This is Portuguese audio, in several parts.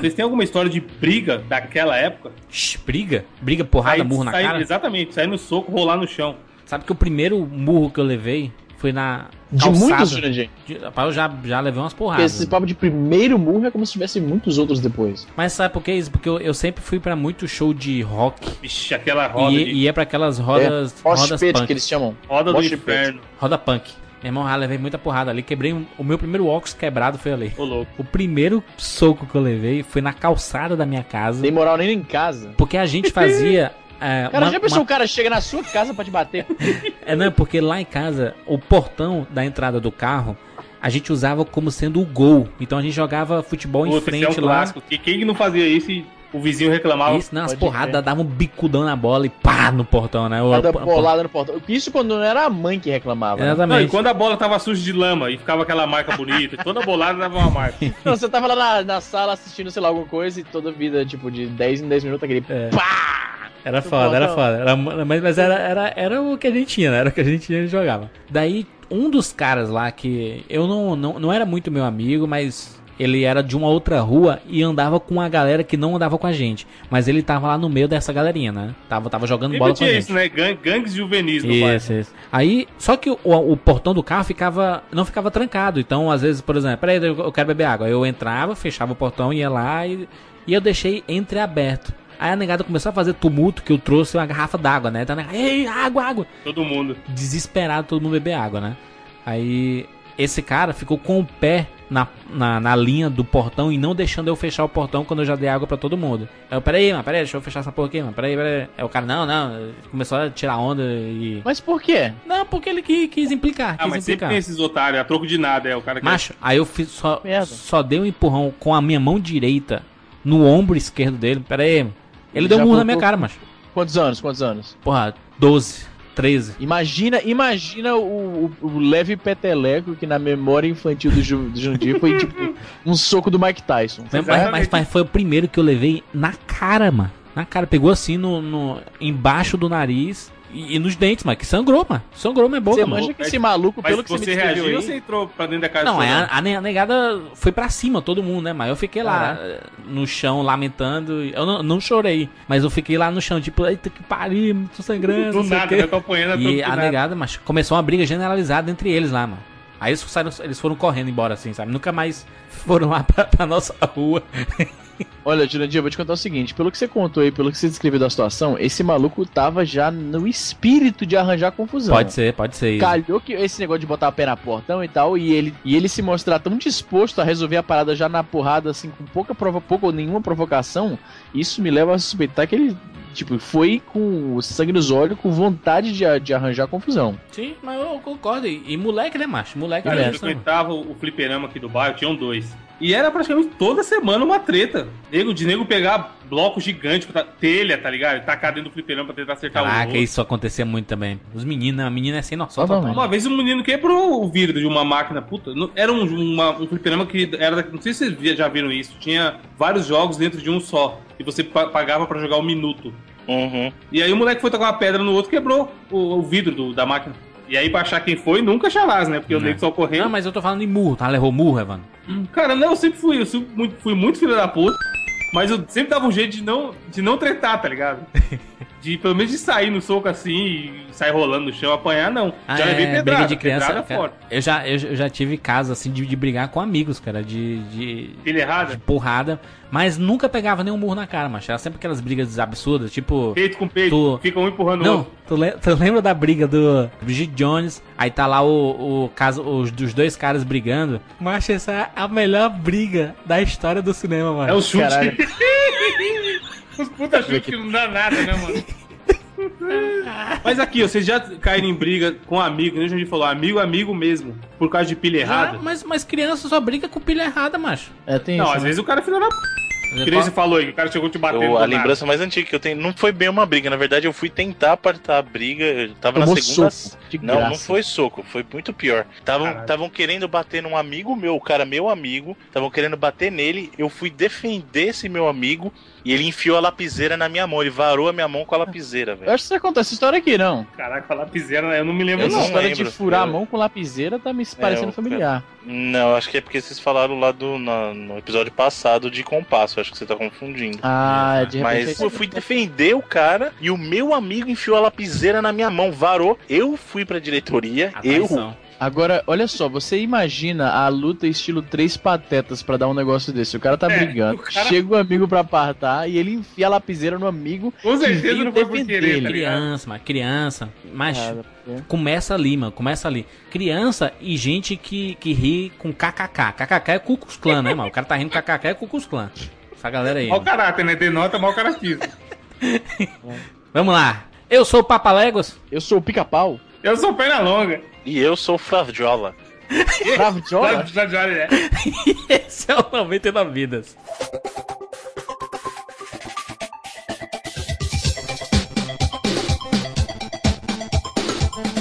Vocês têm alguma história de briga daquela época? Shhh, briga? Briga, porrada, Aí murro na cara? Exatamente, sair no soco, rolar no chão. Sabe que o primeiro murro que eu levei foi na De calçada. muitos, Jurandir. Rapaz, Eu já, já levei umas Porque porradas. esse papo de primeiro murro é como se tivesse muitos outros depois. Mas sabe por que isso? Porque eu, eu sempre fui pra muito show de rock Vixe, aquela roda e, de e ia pra aquelas rodas, é, rodas punk. que eles chamam. roda do Mosh inferno. Roda punk. Meu irmão, já levei muita porrada ali. Quebrei um- o meu primeiro óculos quebrado foi ali. Ô, louco. O primeiro soco que eu levei foi na calçada da minha casa. Tem moral nem em casa. Porque a gente fazia. é, Cara, uma- já pensou uma- o cara chega na sua casa pra te bater? É, não, porque lá em casa, o portão da entrada do carro, a gente usava como sendo o gol. Então a gente jogava futebol em Puta, esse frente é um lá. clássico. Que quem não fazia isso e o vizinho reclamava. Isso, não, as Pode porradas davam um bicudão na bola e pá no portão, né? O- Cada bolada no portão. Isso quando não era a mãe que reclamava. né? Não, e Exatamente. quando a bola tava suja de lama e ficava aquela marca bonita, toda bolada dava uma marca. Não, você tava lá na, na sala assistindo, sei lá, alguma coisa e toda vida, tipo, de 10 em 10 minutos, aquele É. pá! Era foda, era foda. Era, mas mas era, era, era o que a gente tinha, né? Era o que a gente tinha e jogava. Daí, um dos caras lá que eu não, não, não era muito meu amigo, mas ele era de uma outra rua e andava com a galera que não andava com a gente. Mas ele tava lá no meio dessa galerinha, né? Tava, tava jogando bola Sempre com a gente. isso, né? Gang- Gangues juvenis no bairro. Isso, isso. Aí, só que o, o portão do carro ficava, não ficava trancado. Então, às vezes, por exemplo, peraí, eu quero beber água. Eu entrava, fechava o portão, ia lá e, e eu deixei entreaberto. Aí a negada começou a fazer tumulto que eu trouxe uma garrafa d'água, né? Então, a negada, ei, água, água. Todo mundo. Desesperado todo mundo beber água, né? Aí esse cara ficou com o pé na, na, na linha do portão e não deixando eu fechar o portão quando eu já dei água pra todo mundo. Aí eu, peraí, mano, peraí, deixa eu fechar essa porra aqui, mano, peraí, peraí. Aí o cara, não, não, começou a tirar onda e. Mas por quê? Não, porque ele quis, quis implicar, Ah, quis mas sempre implicar. tem esses otários, a troco de nada, é o cara que. Macho, aí eu fiz só, Merda. só dei um empurrão com a minha mão direita no ombro esquerdo dele. Pera aí, mano. Ele deu um murro na minha cara, macho. Quantos anos? Quantos anos? Porra, 12, 13. Imagina, imagina o, o- o leve peteleco que na memória infantil do, Ju, do Jundir foi tipo um soco do Mike Tyson. Mas, mas- mas foi o primeiro que eu levei na cara, mano. Na cara, pegou assim no, no- embaixo do nariz e, e nos dentes, mano. Que sangrou, mano. Sangrou minha boca, Você mano. manja que esse maluco, Mas pelo que você, você me reagiu aí, você entrou pra dentro da casa Não, é, a, a ne- a negada foi pra cima, todo mundo, né? Mas eu fiquei lá Caraca. eh, no chão, lamentando. Eu não, não chorei, mas eu fiquei lá no chão, tipo, eita que pariu, tô sangrando, Do nada, quê. eu tô apanhando a troco E a negada, mas começou uma briga generalizada entre eles lá, mano. Aí eles, saíram, eles foram correndo embora, assim, sabe? Nunca mais foram lá pra, pra nossa rua. Olha, Jurandir, eu vou te contar o seguinte: pelo que você contou aí, pelo que você descreveu da situação, esse maluco tava já no espírito de arranjar confusão. Pode ser, pode ser isso. Calhou que esse negócio de botar a pé na portão e tal, e ele, e ele se mostrar tão disposto a resolver a parada já na porrada, assim, com pouca, provo pouca ou nenhuma provocação, isso me leva a suspeitar que ele, tipo, foi com o sangue nos olhos, com vontade de, de arranjar confusão. Sim, mas eu concordo. E, e moleque, né, macho? Moleque Cara, é eu né, frequentava o fliperama aqui do bairro, tinham dois. E era praticamente toda semana uma treta. Nego, de nego pegar bloco gigante, pra- telha, tá ligado? E tacar dentro do fliperama pra tentar acertar o Caraca, outro. isso acontecia muito também. Os meninos, a menina é sem noção. Totalmente. total. Uma vez um menino quebrou o vidro de uma máquina, puta. Era um, uma- um fliperama que era. Não sei se vocês já viram isso. Tinha vários jogos dentro de um só. E você pa- pagava pra jogar um minuto. Uhum. E aí o moleque foi tocar uma pedra no outro quebrou o, o vidro do- da máquina. E aí, pra achar quem foi, nunca chamás, né? Porque o Não. nego só correndo. Não, mas eu tô falando em murro, tá? Levou murro, Evandro? Cara, não, eu sempre fui, eu sempre muito- fui muito filho da puta, mas eu sempre dava um jeito de não, de não tretar, tá ligado? De pelo menos de sair no soco assim e sair rolando no chão, apanhar, não. Ah, já levei é, pedrada, briga de criança. pedrada cara, forte. eu, já, eu, eu já tive casos assim de, de brigar com amigos, cara, de, de, Filha de porrada, mas nunca pegava nenhum murro na cara, macho. Era sempre aquelas brigas absurdas, tipo. peito com peito, Tu- fica um empurrando o Não, outro. tu, le- tu lembra da briga do Bridget Jones? Aí tá lá o, o caso, os dos dois caras brigando. Macho, essa é a melhor briga da história do cinema, mano. É o chute. Os puta chute que não dá nada, né, mano? Mas aqui, ó, vocês já caíram em briga com amigo, né? A gente falou, amigo, amigo mesmo, por causa de pilha Já, errada. mas, mas criança só briga com pilha errada, macho. É, tem Não, isso. às né? vezes o cara é filho da p. Que nem você falou aí, o cara chegou te batendo. Eu- a nada. lembrança mais antiga que eu tenho não foi bem uma briga. Na verdade, eu fui tentar apartar a briga. Eu tava Tomou na segunda. soco, Não, não graça. foi soco, foi muito pior. Estavam querendo bater num amigo meu, o cara meu amigo, estavam querendo bater nele. Eu fui defender esse meu amigo e ele enfiou a lapiseira na minha mão. Ele varou a minha mão com a lapiseira, Eu velho. acho que você contou essa história aqui, não. Caraca, a lapiseira, eu não me lembro Eu Essa não história lembro. de furar Eu- a mão com lapiseira tá me parecendo eu- familiar. Não, acho que é porque vocês falaram lá do, na- no episódio passado de compasso. acho que você tá confundindo. Ah, de repente. Mas eu fui defender o cara e o meu amigo enfiou a lapiseira na minha mão, varou. Eu fui pra diretoria, A eu. Agora, olha só, você imagina a luta estilo três patetas pra dar um negócio desse. O cara tá É, brigando, o cara- chega o amigo pra apartar e ele enfia a lapiseira no amigo. Com certeza não foi por querer, ele. tá ligado? Criança, mas criança. Mas é. começa ali, mano. Começa ali. Criança e gente que, que ri com kkk. kkk é Cucus Clã, né, mano? O cara tá rindo kkk é Cucus Clã. Essa galera aí. Mano. caráter, né? Denota mau caratismo. Vamos lá. Eu sou o Papa Legos. Eu sou o pica-pau. Eu sou perna longa. E eu sou o Fravjola. Já, já, é. Esse é o 99 Vidas.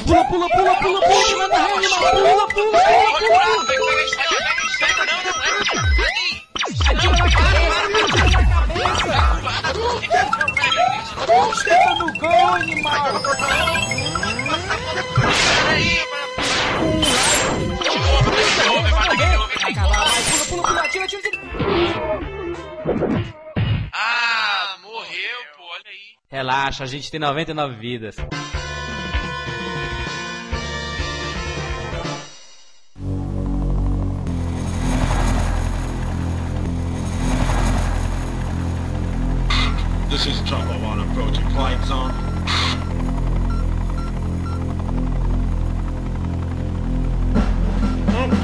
Pula, pula, pula, pula, pula, manda rede, mano. Pula, pula, pula, pula. Ah, morreu, pô, olha aí. Relaxa, a gente tem 99 vidas. This is trouble on approaching flight zone.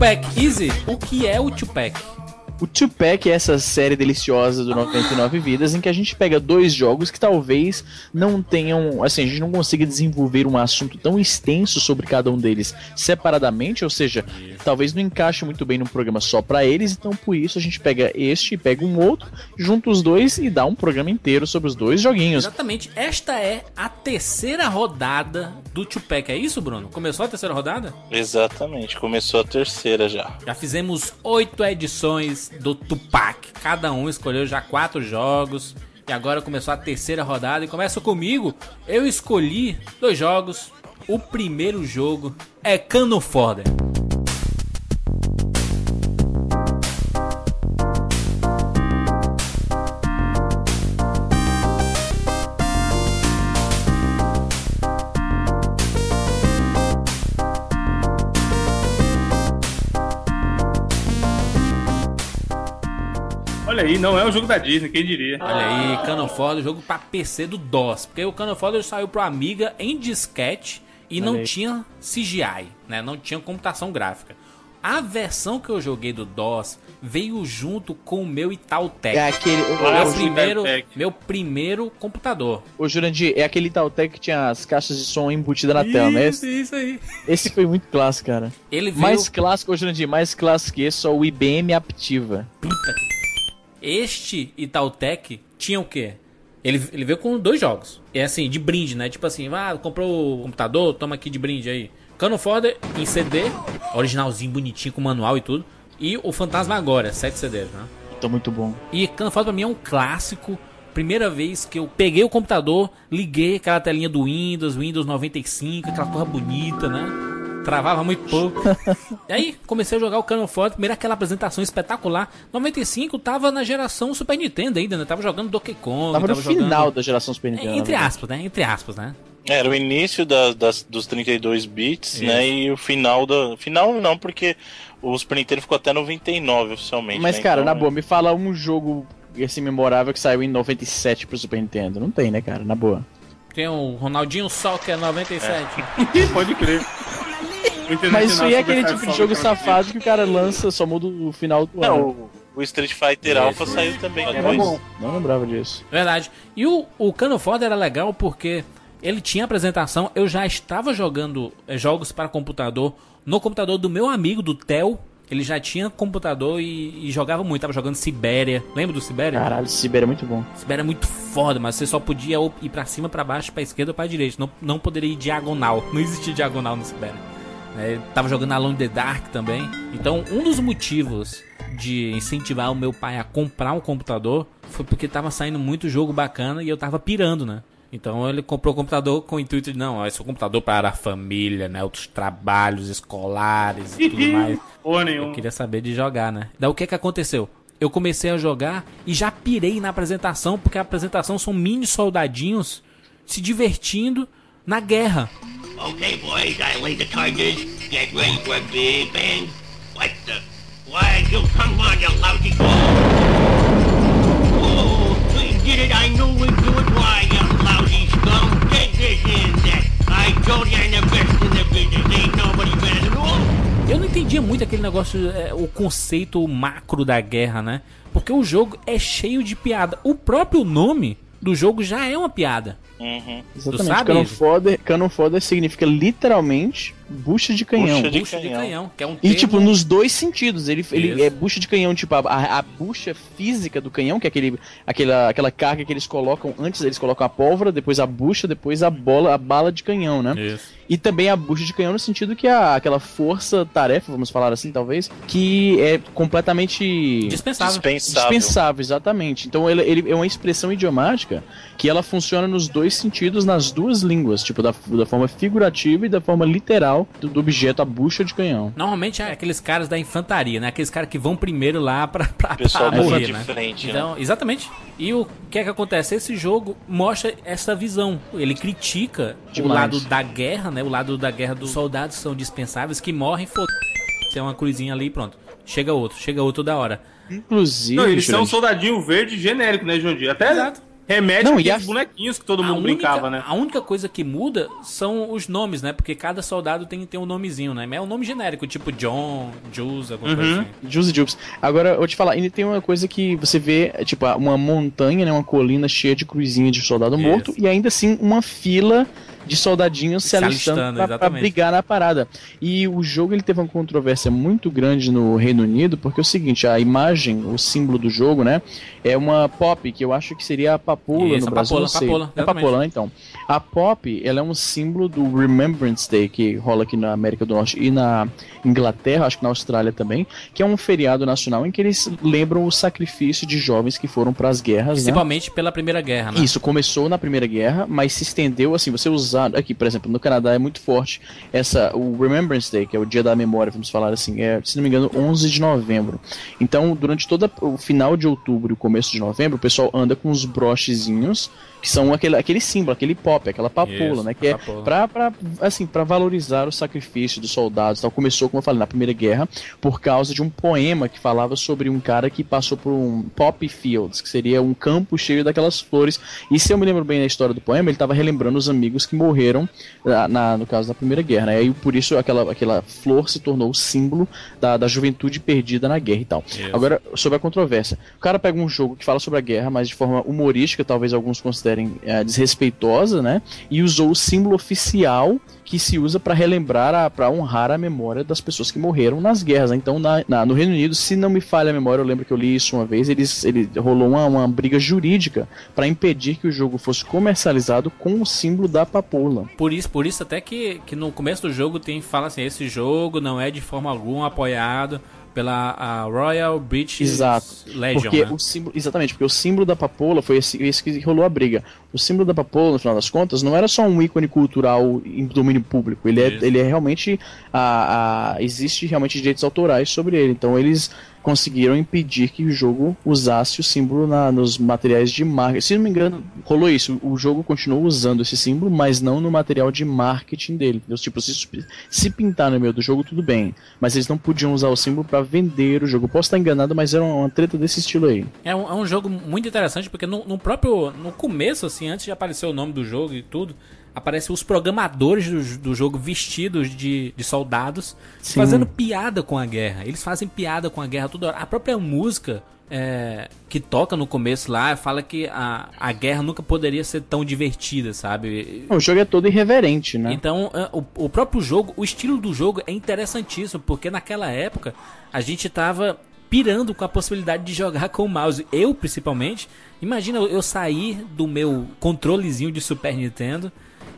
Tupac Easy. O que é o Tupac? O Tupac é essa série deliciosa do 99 Vidas em que a gente pega dois jogos que talvez não tenham, assim, a gente não consiga desenvolver um assunto tão extenso sobre cada um deles separadamente, ou seja, talvez não encaixe muito bem num programa só pra eles, então por isso a gente pega este e pega um outro, junta os dois e dá um programa inteiro sobre os dois joguinhos. Exatamente. Esta é a terceira rodada do Tupac. É isso, Bruno? Começou a terceira rodada? Exatamente, começou a terceira já. Já fizemos oito edições do Tupac. Cada um escolheu já quatro jogos. E agora começou a terceira rodada. E começa comigo. Eu escolhi dois jogos. O primeiro jogo é Cano Fodder. Olha aí, não é um jogo da Disney, quem diria. Olha aí, Canon Fodder, jogo pra PC do DOS. Porque o Canon Fodder saiu pro Amiga em disquete e não aí. tinha CGI, né? Não tinha computação gráfica. A versão que eu joguei do DOS veio junto com o meu Itautec. É aquele. Ah, meu, primeiro, Itautec. meu primeiro computador. ô, Jurandir, é aquele Tautec que tinha as caixas de som embutidas na tela, né? Isso, isso aí. Esse foi muito clássico, cara. Ele veio... Mais clássico, ô Jurandir, mais clássico que esse, só o IBM Aptiva. Puta que- Este Itautec tinha o quê? Ele, ele veio com dois jogos. É assim, de brinde, né? Tipo assim, ah, comprou o computador, toma aqui de brinde aí. Cano Fodder em CD, originalzinho, bonitinho, com manual e tudo. E o Fantasmagoria, 7 CDs, né? Tá muito bom. E Cano Fodder pra mim é um clássico. Primeira vez que eu peguei o computador, liguei aquela telinha do Windows, Windows 95, aquela porra bonita, né? Travava muito pouco. e aí, comecei a jogar o Cano Fodder, primeiro aquela apresentação espetacular. 95 tava na geração Super Nintendo ainda, né? Tava jogando Donkey Kong, Tava no jogando... final da geração Super É, Nintendo. entre né? aspas, né? Entre aspas, né? Era o início da- das, dos 32 bits, né? E o final da. Final não, porque o Super Nintendo ficou até 99 oficialmente. Mas, né? cara, Então, na boa, me fala um jogo assim memorável que saiu em 97 pro Super Nintendo. Não tem, né, cara? Na boa. Tem o Ronaldinho Soccer 97. Pode crer. Mas isso aí é aquele tipo de jogo safado que o cara lança, só muda o final do Não, ano. o, o Street Fighter Alpha saiu também Era depois. bom. Não lembrava disso. Verdade. E o, o Cano Fodder era legal porque ele tinha apresentação, eu já estava jogando eh, jogos para computador no computador do meu amigo, do Theo. Ele já tinha computador e, e jogava muito, tava jogando Sibéria. Lembra do Sibéria? Caralho, Sibéria é muito bom. Sibéria é muito foda, mas você só podia ir pra cima, pra baixo, pra esquerda ou pra direita. Não, não poderia ir diagonal. Não existia diagonal no Sibéria. É, tava jogando Alone in the Dark também. Então, um dos motivos de incentivar o meu pai a comprar um computador foi porque tava saindo muito jogo bacana e eu tava pirando, né? Então ele comprou o computador com o intuito de, não, esse é um computador para a família, né? Outros trabalhos escolares e tudo mais. Porra Eu queria saber de jogar, né? Daí o que que aconteceu? Eu comecei a jogar e já pirei na apresentação, porque a apresentação são mini soldadinhos se divertindo na guerra. Okay, boys, I lay the charges. Get ready for a big bang. What the? Why, you come on, you lousy Oh, we did it. I knew we'd do it. Why, you lousy scum? Take this in, that. I told you I'm the best in the business. Ain't nobody better than all. Eu não entendia muito aquele negócio, é, o conceito macro da guerra, né? Porque o jogo é cheio de piada. O próprio nome do jogo já é uma piada. Uhum. Exatamente. Cannon fodder, cannon fodder significa literalmente bucha de canhão. Bucha de Bucha de canhão. canhão, que é um E termo... tipo, nos dois sentidos. Ele, ele é bucha de canhão, tipo, a, a, a bucha física do canhão, que é aquele, aquela, aquela carga que eles colocam, antes eles colocam a pólvora, depois a bucha, depois a bola, a bala de canhão, né? Isso. E também a bucha de canhão no sentido que a, aquela força-tarefa, vamos falar assim, talvez, que é completamente Dispensável. Dispensável. dispensável, exatamente. Então ele, ele é uma expressão idiomática que ela funciona nos dois sentidos, nas duas línguas, tipo, da, da forma figurativa e da forma literal do, do objeto, a bucha de canhão. Normalmente é aqueles caras da infantaria, né? Aqueles caras que vão primeiro lá pra, pra, Pessoal pra morrer, de né? frente, né? Então, exatamente. E o que é que acontece? Esse jogo mostra essa visão. Ele critica o Demais. lado da guerra, né? O lado da guerra dos soldados que são dispensáveis, que morrem, foda Tem uma cruzinha ali e pronto. Chega outro, chega outro da hora. Inclusive, Não, eles são um Jurandir, soldadinho verde genérico, né, Dia? Até Exato. remete Não, e aqueles a- bonequinhos que todo A mundo única, brincava, né? a única coisa que muda são os nomes, né? Porque cada soldado tem, tem um nomezinho, né? Mas é um nome genérico, tipo John, Jules, alguma coisa Uhum. assim. Juicy Jupes. Agora, eu vou te falar, ainda tem uma coisa que você vê, é, tipo, uma montanha, né, uma colina cheia de cruzinha de soldado Isso. morto, e ainda assim uma fila de soldadinhos se, Se alistando, alistando, exatamente. brigar na parada. E o jogo ele teve uma controvérsia muito grande no Reino Unido, porque é o seguinte, a imagem, o símbolo do jogo, né, é uma pop, que eu acho que seria a papoula Isso, no a Brasil, papoula, sei. papoula, é papoula, né, então. A pop, ela é um símbolo do Remembrance Day, que rola aqui na América do Norte e na Inglaterra, acho que na Austrália também, que é um feriado nacional em que eles lembram o sacrifício de jovens que foram para as guerras, né? Principalmente pela Primeira Guerra, né? Isso começou na Primeira Guerra, mas se estendeu assim, você usar aqui, por exemplo, no Canadá é muito forte essa o Remembrance Day, que é o dia da memória, vamos falar assim, é, se não me engano, 11 de novembro. Então, durante todo o final de outubro e o começo de novembro, o pessoal anda com os brochezinhos, que são aquele, aquele símbolo, aquele pop, aquela papoula, Isso, né, que é pra, pra, assim, pra valorizar o sacrifício dos soldados. Tal. Começou, como eu falei, na Primeira Guerra, por causa de um poema que falava sobre um cara que passou por um poppy fields, que seria um campo cheio daquelas flores. E se eu me lembro bem da história do poema, ele estava relembrando os amigos que morreram na, na- no caso da Primeira Guerra, né? E por isso aquela, aquela flor se tornou o símbolo da, da juventude perdida na guerra e tal. Isso. Agora, sobre a controvérsia. O cara pega um jogo que fala sobre a guerra, mas de forma humorística, talvez alguns considerem eh, desrespeitosa, né? E usou o símbolo oficial que se usa para relembrar, a- pra honrar a memória das pessoas que morreram nas guerras. Então, na- na- no Reino Unido, se não me falha a memória, eu lembro que eu li isso uma vez, eles, ele rolou uma, uma briga jurídica para impedir que o jogo fosse comercializado com o símbolo da papoula. Por isso, por isso até que, que no começo do jogo tem fala assim, esse jogo não é de forma alguma apoiado pela Royal British Exato. Legion, Porque né? o símbolo, exatamente, porque o símbolo da papoula foi esse, esse que rolou a briga. O símbolo da papoula, no final das contas, não era só um ícone cultural em domínio público. Ele é, ele é realmente. A, a- existe realmente direitos autorais sobre ele. Então eles conseguiram impedir que o jogo usasse o símbolo na- nos materiais de marketing. Se não me engano, rolou isso. O jogo continuou usando esse símbolo, mas não no material de marketing dele. entendeu? Tipo, se, se pintar no meio do jogo, tudo bem. Mas eles não podiam usar o símbolo para vender o jogo. Posso estar enganado, mas era uma treta desse estilo aí. É um, é um jogo muito interessante porque no, no próprio no começo assim, antes de aparecer o nome do jogo e tudo, aparecem os programadores do, do jogo vestidos de, de soldados Sim. fazendo piada com a guerra. Eles fazem piada com a guerra toda hora. A própria música é, que toca no começo lá fala que a, a guerra nunca poderia ser tão divertida, sabe? O jogo é todo irreverente, né? Então, é, o, o próprio jogo, o estilo do jogo é interessantíssimo, porque naquela época a gente tava pirando com a possibilidade de jogar com o mouse. Eu, principalmente, imagina eu- eu sair do meu controlezinho de Super Nintendo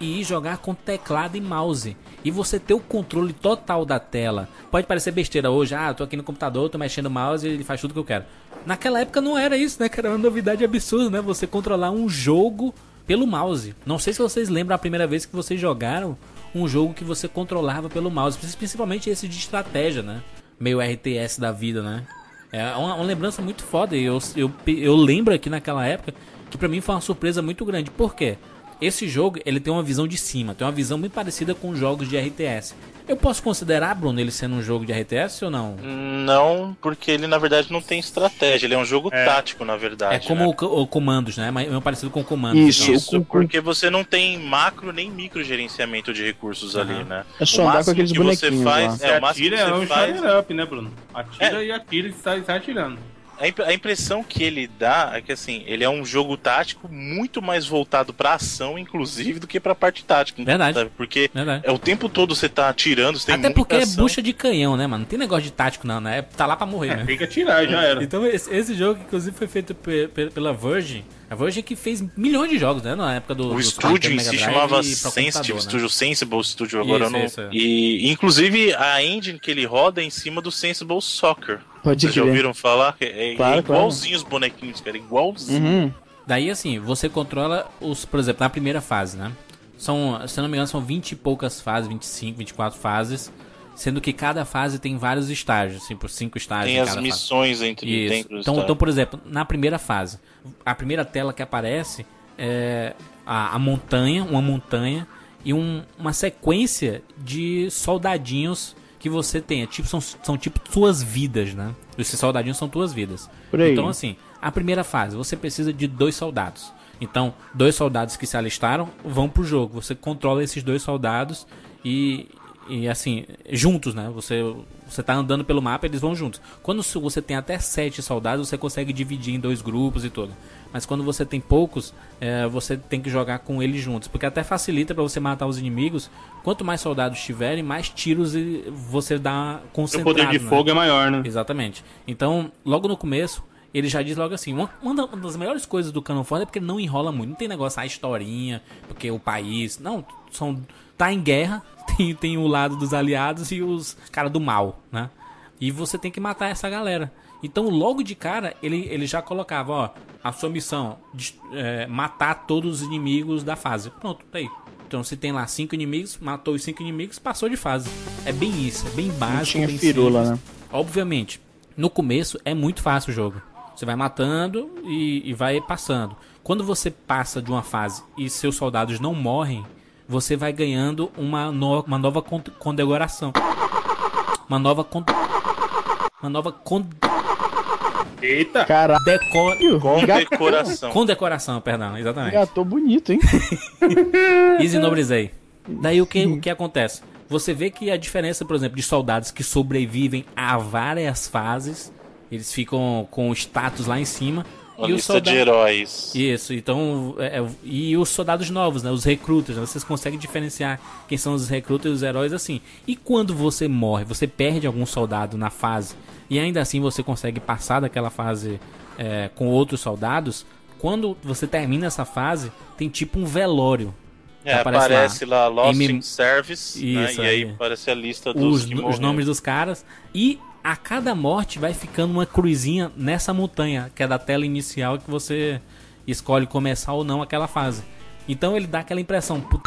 e ir jogar com teclado e mouse. E você ter o controle total da tela. Pode parecer besteira hoje, ah, tô aqui no computador, tô mexendo o mouse e ele faz tudo que eu quero. Naquela época não era isso, né? cara? Era uma novidade absurda, né? Você controlar um jogo pelo mouse. Não sei se vocês lembram a primeira vez que vocês jogaram um jogo que você controlava pelo mouse, principalmente esse de estratégia, né? Meio RTS da vida, né? É uma, uma lembrança muito foda. E eu, eu, eu lembro aqui naquela época que pra mim foi uma surpresa muito grande. Por quê? Esse jogo ele tem uma visão de cima, tem uma visão muito parecida com jogos de RTS. Eu posso considerar, Bruno, ele sendo um jogo de RTS ou não? Não, porque ele na verdade não tem estratégia, ele é um jogo É. tático, na verdade. É como né? o, o comandos, né? Mas é parecido com comandos. Isso. então. Isso, porque você não tem macro nem micro gerenciamento de recursos ali, né? É só O andar com aqueles que você bonequinhos faz, lá. É, o máximo atira que é você um faz up, né, Bruno? Atira É. e atira e sai, sai atirando. A, imp- a impressão que ele dá é que assim, ele é um jogo tático muito mais voltado pra ação, inclusive, do que pra parte tática. Verdade. sabe? Porque Verdade. é o tempo todo você tá atirando, você tem Até porque é ação. bucha de canhão, né, mano? Não tem negócio de tático, não, né? Tá lá pra morrer, É, né? tem que atirar, já era. Então esse, esse jogo, inclusive, foi feito pe- pe- pela Virgin. A Virgin que fez milhões de jogos, né? Na época do. O do estúdio Drive chamava Sensitive né? Studio, Sensible Studio, agora Isso, não... isso, é. E, inclusive, a engine que ele roda é em cima do Sensible Soccer. Pode Vocês já ouviram falar? É, é Claro, igualzinho os bonequinhos, cara, igualzinho. Uhum. Daí, assim, você controla os, por exemplo, na primeira fase, né? São, se eu não me engano, são 20 e poucas fases, 25, 24 fases. Sendo que cada fase tem vários estágios, assim, por cinco estágios Tem em as cada fase. missões entre Isso. dentro Então, então, por exemplo, na primeira fase, a primeira tela que aparece é a, a montanha, uma montanha e um- uma sequência de soldadinhos que você tem. É tipo, são, são tipo suas vidas, né? Esses soldadinhos são tuas vidas. Por aí. Então, assim, a primeira fase, você precisa de dois soldados. Então, dois soldados que se alistaram vão pro jogo. Você controla esses dois soldados e, e assim, juntos, né? Você, você tá andando pelo mapa, eles vão juntos. Quando você tem até sete soldados, você consegue dividir em dois grupos e tudo. Mas quando você tem poucos, é, você tem que jogar com eles juntos. Porque até facilita pra você matar os inimigos. Quanto mais soldados tiverem, mais tiros você dá O concentrado. poder de né? fogo é maior, né? Exatamente. Então, logo no começo, ele já diz logo assim: uma, uma da- uma das melhores coisas do Canon Ford é porque ele não enrola muito. Não tem negócio, a historinha, porque o país. Não, são. Tá em guerra, tem, tem o lado dos aliados e os caras do mal, né? E você tem que matar essa galera. Então, logo de cara, ele, ele já colocava: ó, a sua missão, des- é, matar todos os inimigos da fase. Pronto, tá aí. Então, se tem lá cinco inimigos, matou os cinco inimigos, passou de fase. É bem isso, é bem básico. Não tinha bem firula, né? Obviamente, no começo é muito fácil o jogo. Você vai matando e, e vai passando. Quando você passa de uma fase e seus soldados não morrem, você vai ganhando uma, no- uma nova con- condecoração. Uma nova con- uma nova con- Eita! Caralho, decoração. condecoração, perdão, exatamente. Engatou bonito, hein? Easy Nobrezei. Daí o que, o que acontece? Você vê que a diferença, por exemplo, de soldados que sobrevivem a várias fases, eles ficam com o status lá em cima. Uma e lista de soldados. heróis. Isso, então. é, é, e os soldados novos, né? Os recrutas, né? Vocês conseguem diferenciar quem são os recrutas e os heróis assim. E quando você morre, você perde algum soldado na fase, e ainda assim você consegue passar daquela fase é, com outros soldados. Quando você termina essa fase, tem tipo um velório. É, Aparece aparece lá, Lost M- in Service, né? Isso E aí aí. aparece a lista dos os, os nomes dos caras. E a cada morte vai ficando uma cruzinha nessa montanha, que é da tela inicial que você escolhe começar ou não aquela fase. Então ele dá aquela impressão. "Put-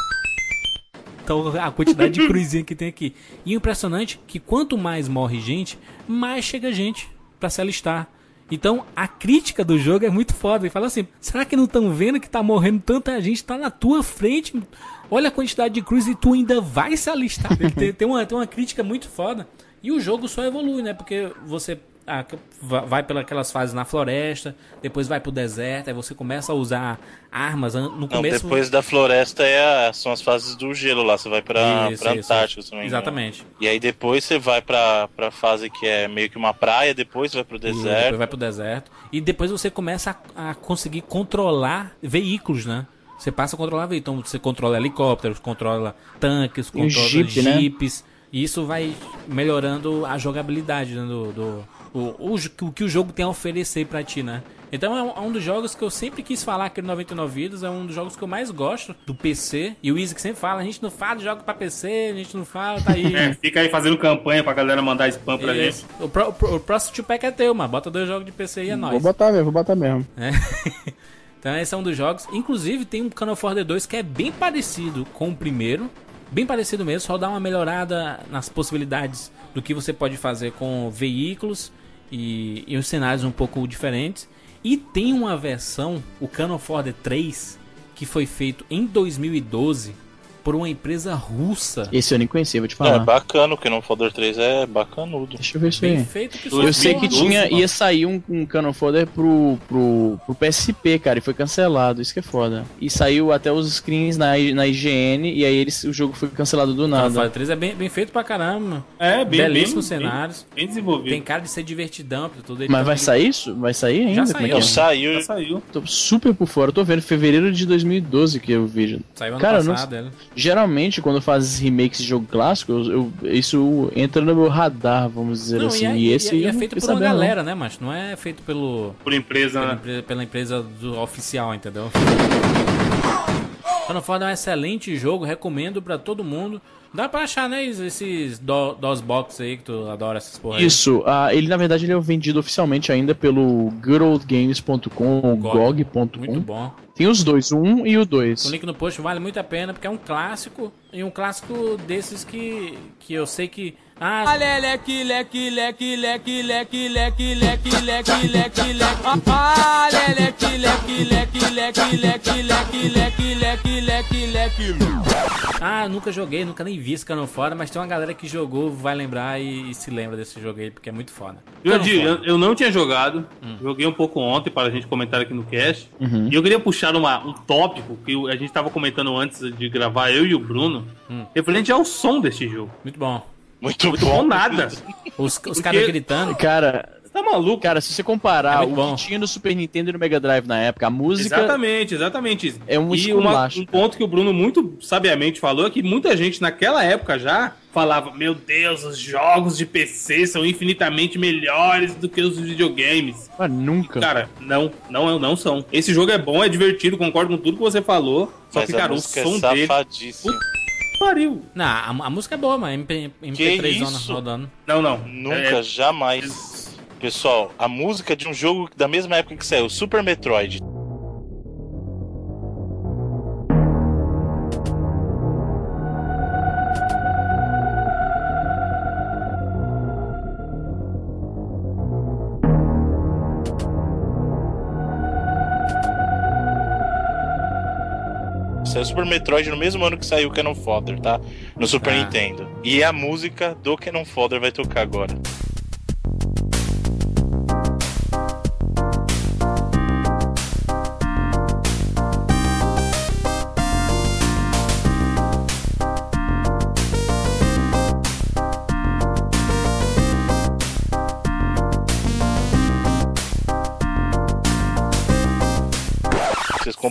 Então a quantidade de cruzinha que tem aqui. E o impressionante é que quanto mais morre gente, mais chega gente pra se alistar. Então a crítica do jogo é muito foda. E fala assim: será que não estão vendo que tá morrendo tanta gente? Tá na tua frente. Olha a quantidade de cruz e tu ainda vai se alistar. tem, tem uma, tem uma crítica muito foda. E o jogo só evolui, né? Porque você a- va- vai pelas fases na floresta, depois vai pro deserto, aí você começa a usar armas. No Não, começo. depois da floresta é a- são as fases do gelo lá. Você vai pra, Isso, pra isso, Antártica, isso. não engano. Exatamente. E aí depois você vai pra, pra fase que é meio que uma praia, depois vai pro E depois deserto. vai pro deserto. E depois você começa a, a conseguir controlar veículos, né? Você passa a controlar veículos. Então você controla helicópteros, controla tanques, controla Jeep, né? E isso vai melhorando a jogabilidade né, do, do o, o, o que o jogo tem a oferecer pra ti, né? Então é um, é um dos jogos que eu sempre quis falar aqui no 99 Vidas, é um dos jogos que eu mais gosto do PC. E o Easy que sempre fala, a gente não fala de jogo pra PC, a gente não fala, tá aí. É, fica aí fazendo campanha pra galera mandar spam pra gente. O, pro, o, o próximo two-pack é teu, mano. Bota dois jogos de PC e é nóis. Vou botar mesmo, vou botar mesmo. Então esse é um dos jogos. Inclusive tem um Channel Fodder 2 que é bem parecido com o primeiro. Bem parecido mesmo, só dá uma melhorada nas possibilidades do que você pode fazer com veículos e, e os cenários um pouco diferentes. E tem uma versão, o Channel Fodder 3, que foi feito em 2012 por uma empresa russa. Esse eu nem conhecia, vou te É, falar. bacana, o Canon Fodder 3 é bacanudo. Deixa eu ver isso Bem aí. feito que Eu sei que tinha, mano. ia sair um, um Canon Fodder pro, pro, pro PSP, cara, e foi cancelado, isso que é foda. E saiu até os screens na, na IGN, e aí eles, o jogo foi cancelado do nada. Fodder 3 é bem, bem feito pra caramba. É, bem, Belíssimos bem, cenários. Bem, bem desenvolvido. Tem cara de ser divertidão, tudo ele Mas tá- vai sair isso? Vai sair ainda? Já Como é é? saiu. Já saiu. Tô super por fora, eu tô vendo fevereiro de 2012 que eu vi. Saiu ano Cara, eu não- passado, ele. Geralmente, quando faz remakes de jogo clássico, eu, eu- isso entra no meu radar, vamos dizer Não, assim. e é, E, esse e é- e é feito por uma sabendo, não. galera, né, mas não é feito pelo Por empresa, pela, né? empresa, pela empresa do oficial, entendeu? Final Fantasy é um excelente jogo, recomendo pra todo mundo. Dá pra achar, né, esses do, DOS box aí que tu adora essas porra. Isso, ah, ele na verdade ele é vendido oficialmente ainda pelo goodoldgames.com ou GOG. gog.com. Muito bom. Tem os dois, o 1 e o O 2. link no post vale muito a pena porque é um clássico e um clássico desses que que eu sei que ah, Leque, leque, leque, leque, leque, leque, leque, leque, leque, leque. Ah, leque, leque, leque, leque, leque, leque, leque, leque, leque, leque. ah, nunca joguei, nunca nem vi esse Canon fora, mas tem uma galera que jogou, vai lembrar e, e se lembra desse jogo aí porque é muito foda. Eu, Canon digo, Fodder. eu, eu não tinha jogado, Hum. joguei um pouco ontem para a gente comentar aqui no cast. Uhum. E eu queria puxar uma- um tópico que a gente tava comentando antes de gravar, eu e o Bruno, Hum. referente ao som deste jogo. Muito bom. Muito, Muito bom. bom nada. Os, os Porque- caras gritando. Cara, tá maluco? cara, se você comparar É o bom. que tinha no Super Nintendo e no Mega Drive na época, a música Exatamente, exatamente. é um E uma- um ponto que o Bruno muito sabiamente falou é que muita gente naquela época já falava: Meu Deus, os jogos de PC são infinitamente melhores do que os videogames. Mas nunca. Cara, não, não, não são. Esse jogo é bom, é divertido, concordo com tudo que você falou. Só Mas que, a cara, o música som é dele. Pariu. Não, a, a música é boa, mas MP, MP3 zona isso? rodando. Não, não. Nunca, É- jamais. Pessoal, a música de um jogo da mesma época que saiu, Super Metroid. Saiu Super Metroid no mesmo ano que saiu o Canon Fodder, tá? No Super Ah. Nintendo. E a música do Canon Fodder vai tocar agora.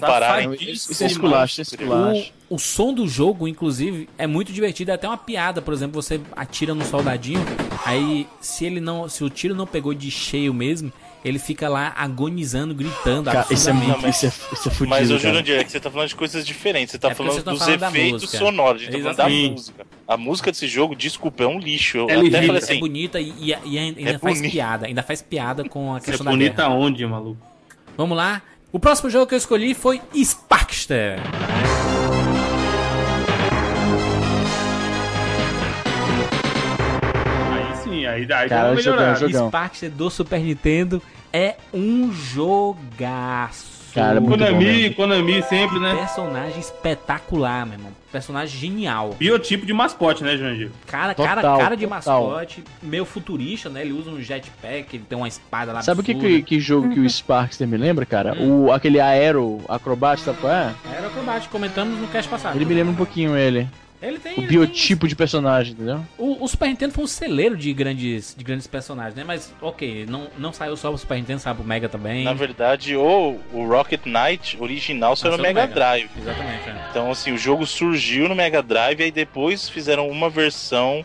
Compararem. Safadinho. Isso é esculacho, isso é esculacho. O, o som do jogo, inclusive, é muito divertido. É até uma piada, por exemplo, você atira no soldadinho, aí se ele não. Se o tiro não pegou de cheio mesmo, ele fica lá agonizando, gritando. Cara, isso é, muito, isso é, isso é fudido, Mas, ô cara. Jurandir, é que você tá falando de coisas diferentes. Você tá É falando tão dos falando efeitos sonoros. A gente tá falando da música. A música desse jogo, desculpa, é um lixo. Eu É até falei É assim, bonita e, e- e ainda É faz bonito. piada. Ainda faz piada com a Você é questão da bonita guerra. onde, maluco? Vamos lá. O próximo jogo que eu escolhi foi Sparkster. Aí sim, aí, Cara, uma jogão, jogão. Sparkster do Super Nintendo é um jogaço. Cara, muito bom Konami, mesmo. Konami sempre, né? Personagem espetacular, meu irmão. Personagem genial. Biotipo de mascote, né, Jandir? Cara, Total, cara, cara de total. mascote, meio futurista, né? Ele usa um jetpack, ele tem uma espada lá Sabe o que, que, que jogo que o Sparkster me lembra, cara? O, aquele Aero Acrobat, sabe qual é? Era o combate, comentamos no cast passado. Ele me lembra um pouquinho ele. Ele tem. O ele biotipo de personagem, entendeu? tem- O, o Super Nintendo foi um celeiro de grandes, de grandes personagens, né? Mas, ok, não, não saiu só pro Super Nintendo, saiu pro Mega também. Na verdade, o, o Rocket Knight original saiu Ah, no saiu no Mega Mega. Drive. Exatamente, é. Então, assim, o jogo surgiu no Mega Drive e aí depois fizeram uma versão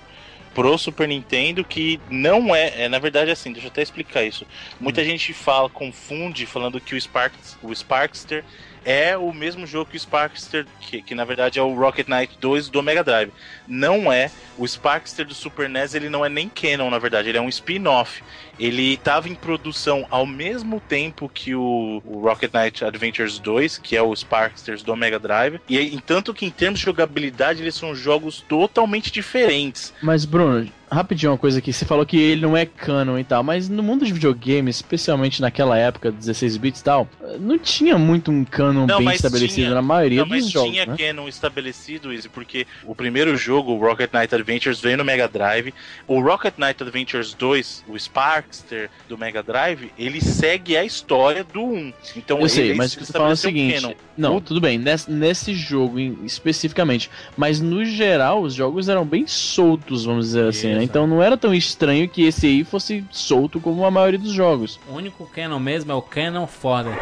pro Super Nintendo que não é, é na verdade assim, deixa eu até explicar isso. Muita gente fala, confunde falando que o Sparks, o Sparkster é o mesmo jogo que o Sparkster, que, que na verdade é o Rocket Knight 2 do Mega Drive. Não é. O Sparkster do Super NES, ele não é nem canon, na verdade, ele é um spin-off. Ele estava em produção ao mesmo tempo que o, o Rocket Knight Adventures 2, que é o Sparksters do Mega Drive. E tanto que em termos de jogabilidade, eles são jogos totalmente diferentes. Mas, Bruno, rapidinho uma coisa aqui. Você falou que ele não é canon e tal, mas no mundo de videogames, especialmente naquela época, 16 bits e tal, não tinha muito um canon Não, bem estabelecido tinha. na maioria Não, dos mas jogos, tinha né? canon estabelecido isso, porque o primeiro jogo, o Rocket Knight Adventures, veio no Mega Drive. O Rocket Knight Adventures 2, o Sparkster do Mega Drive, ele segue a história do 1. Então, Eu sei, ele mas o que tô falando é o um seguinte. canon. Não, O- tudo bem, nesse, nesse jogo especificamente. Mas no geral, os jogos eram bem soltos, vamos dizer assim, né? Isso. Então não era tão estranho que esse aí fosse solto como a maioria dos jogos. O único canon mesmo é o Canon Fodder.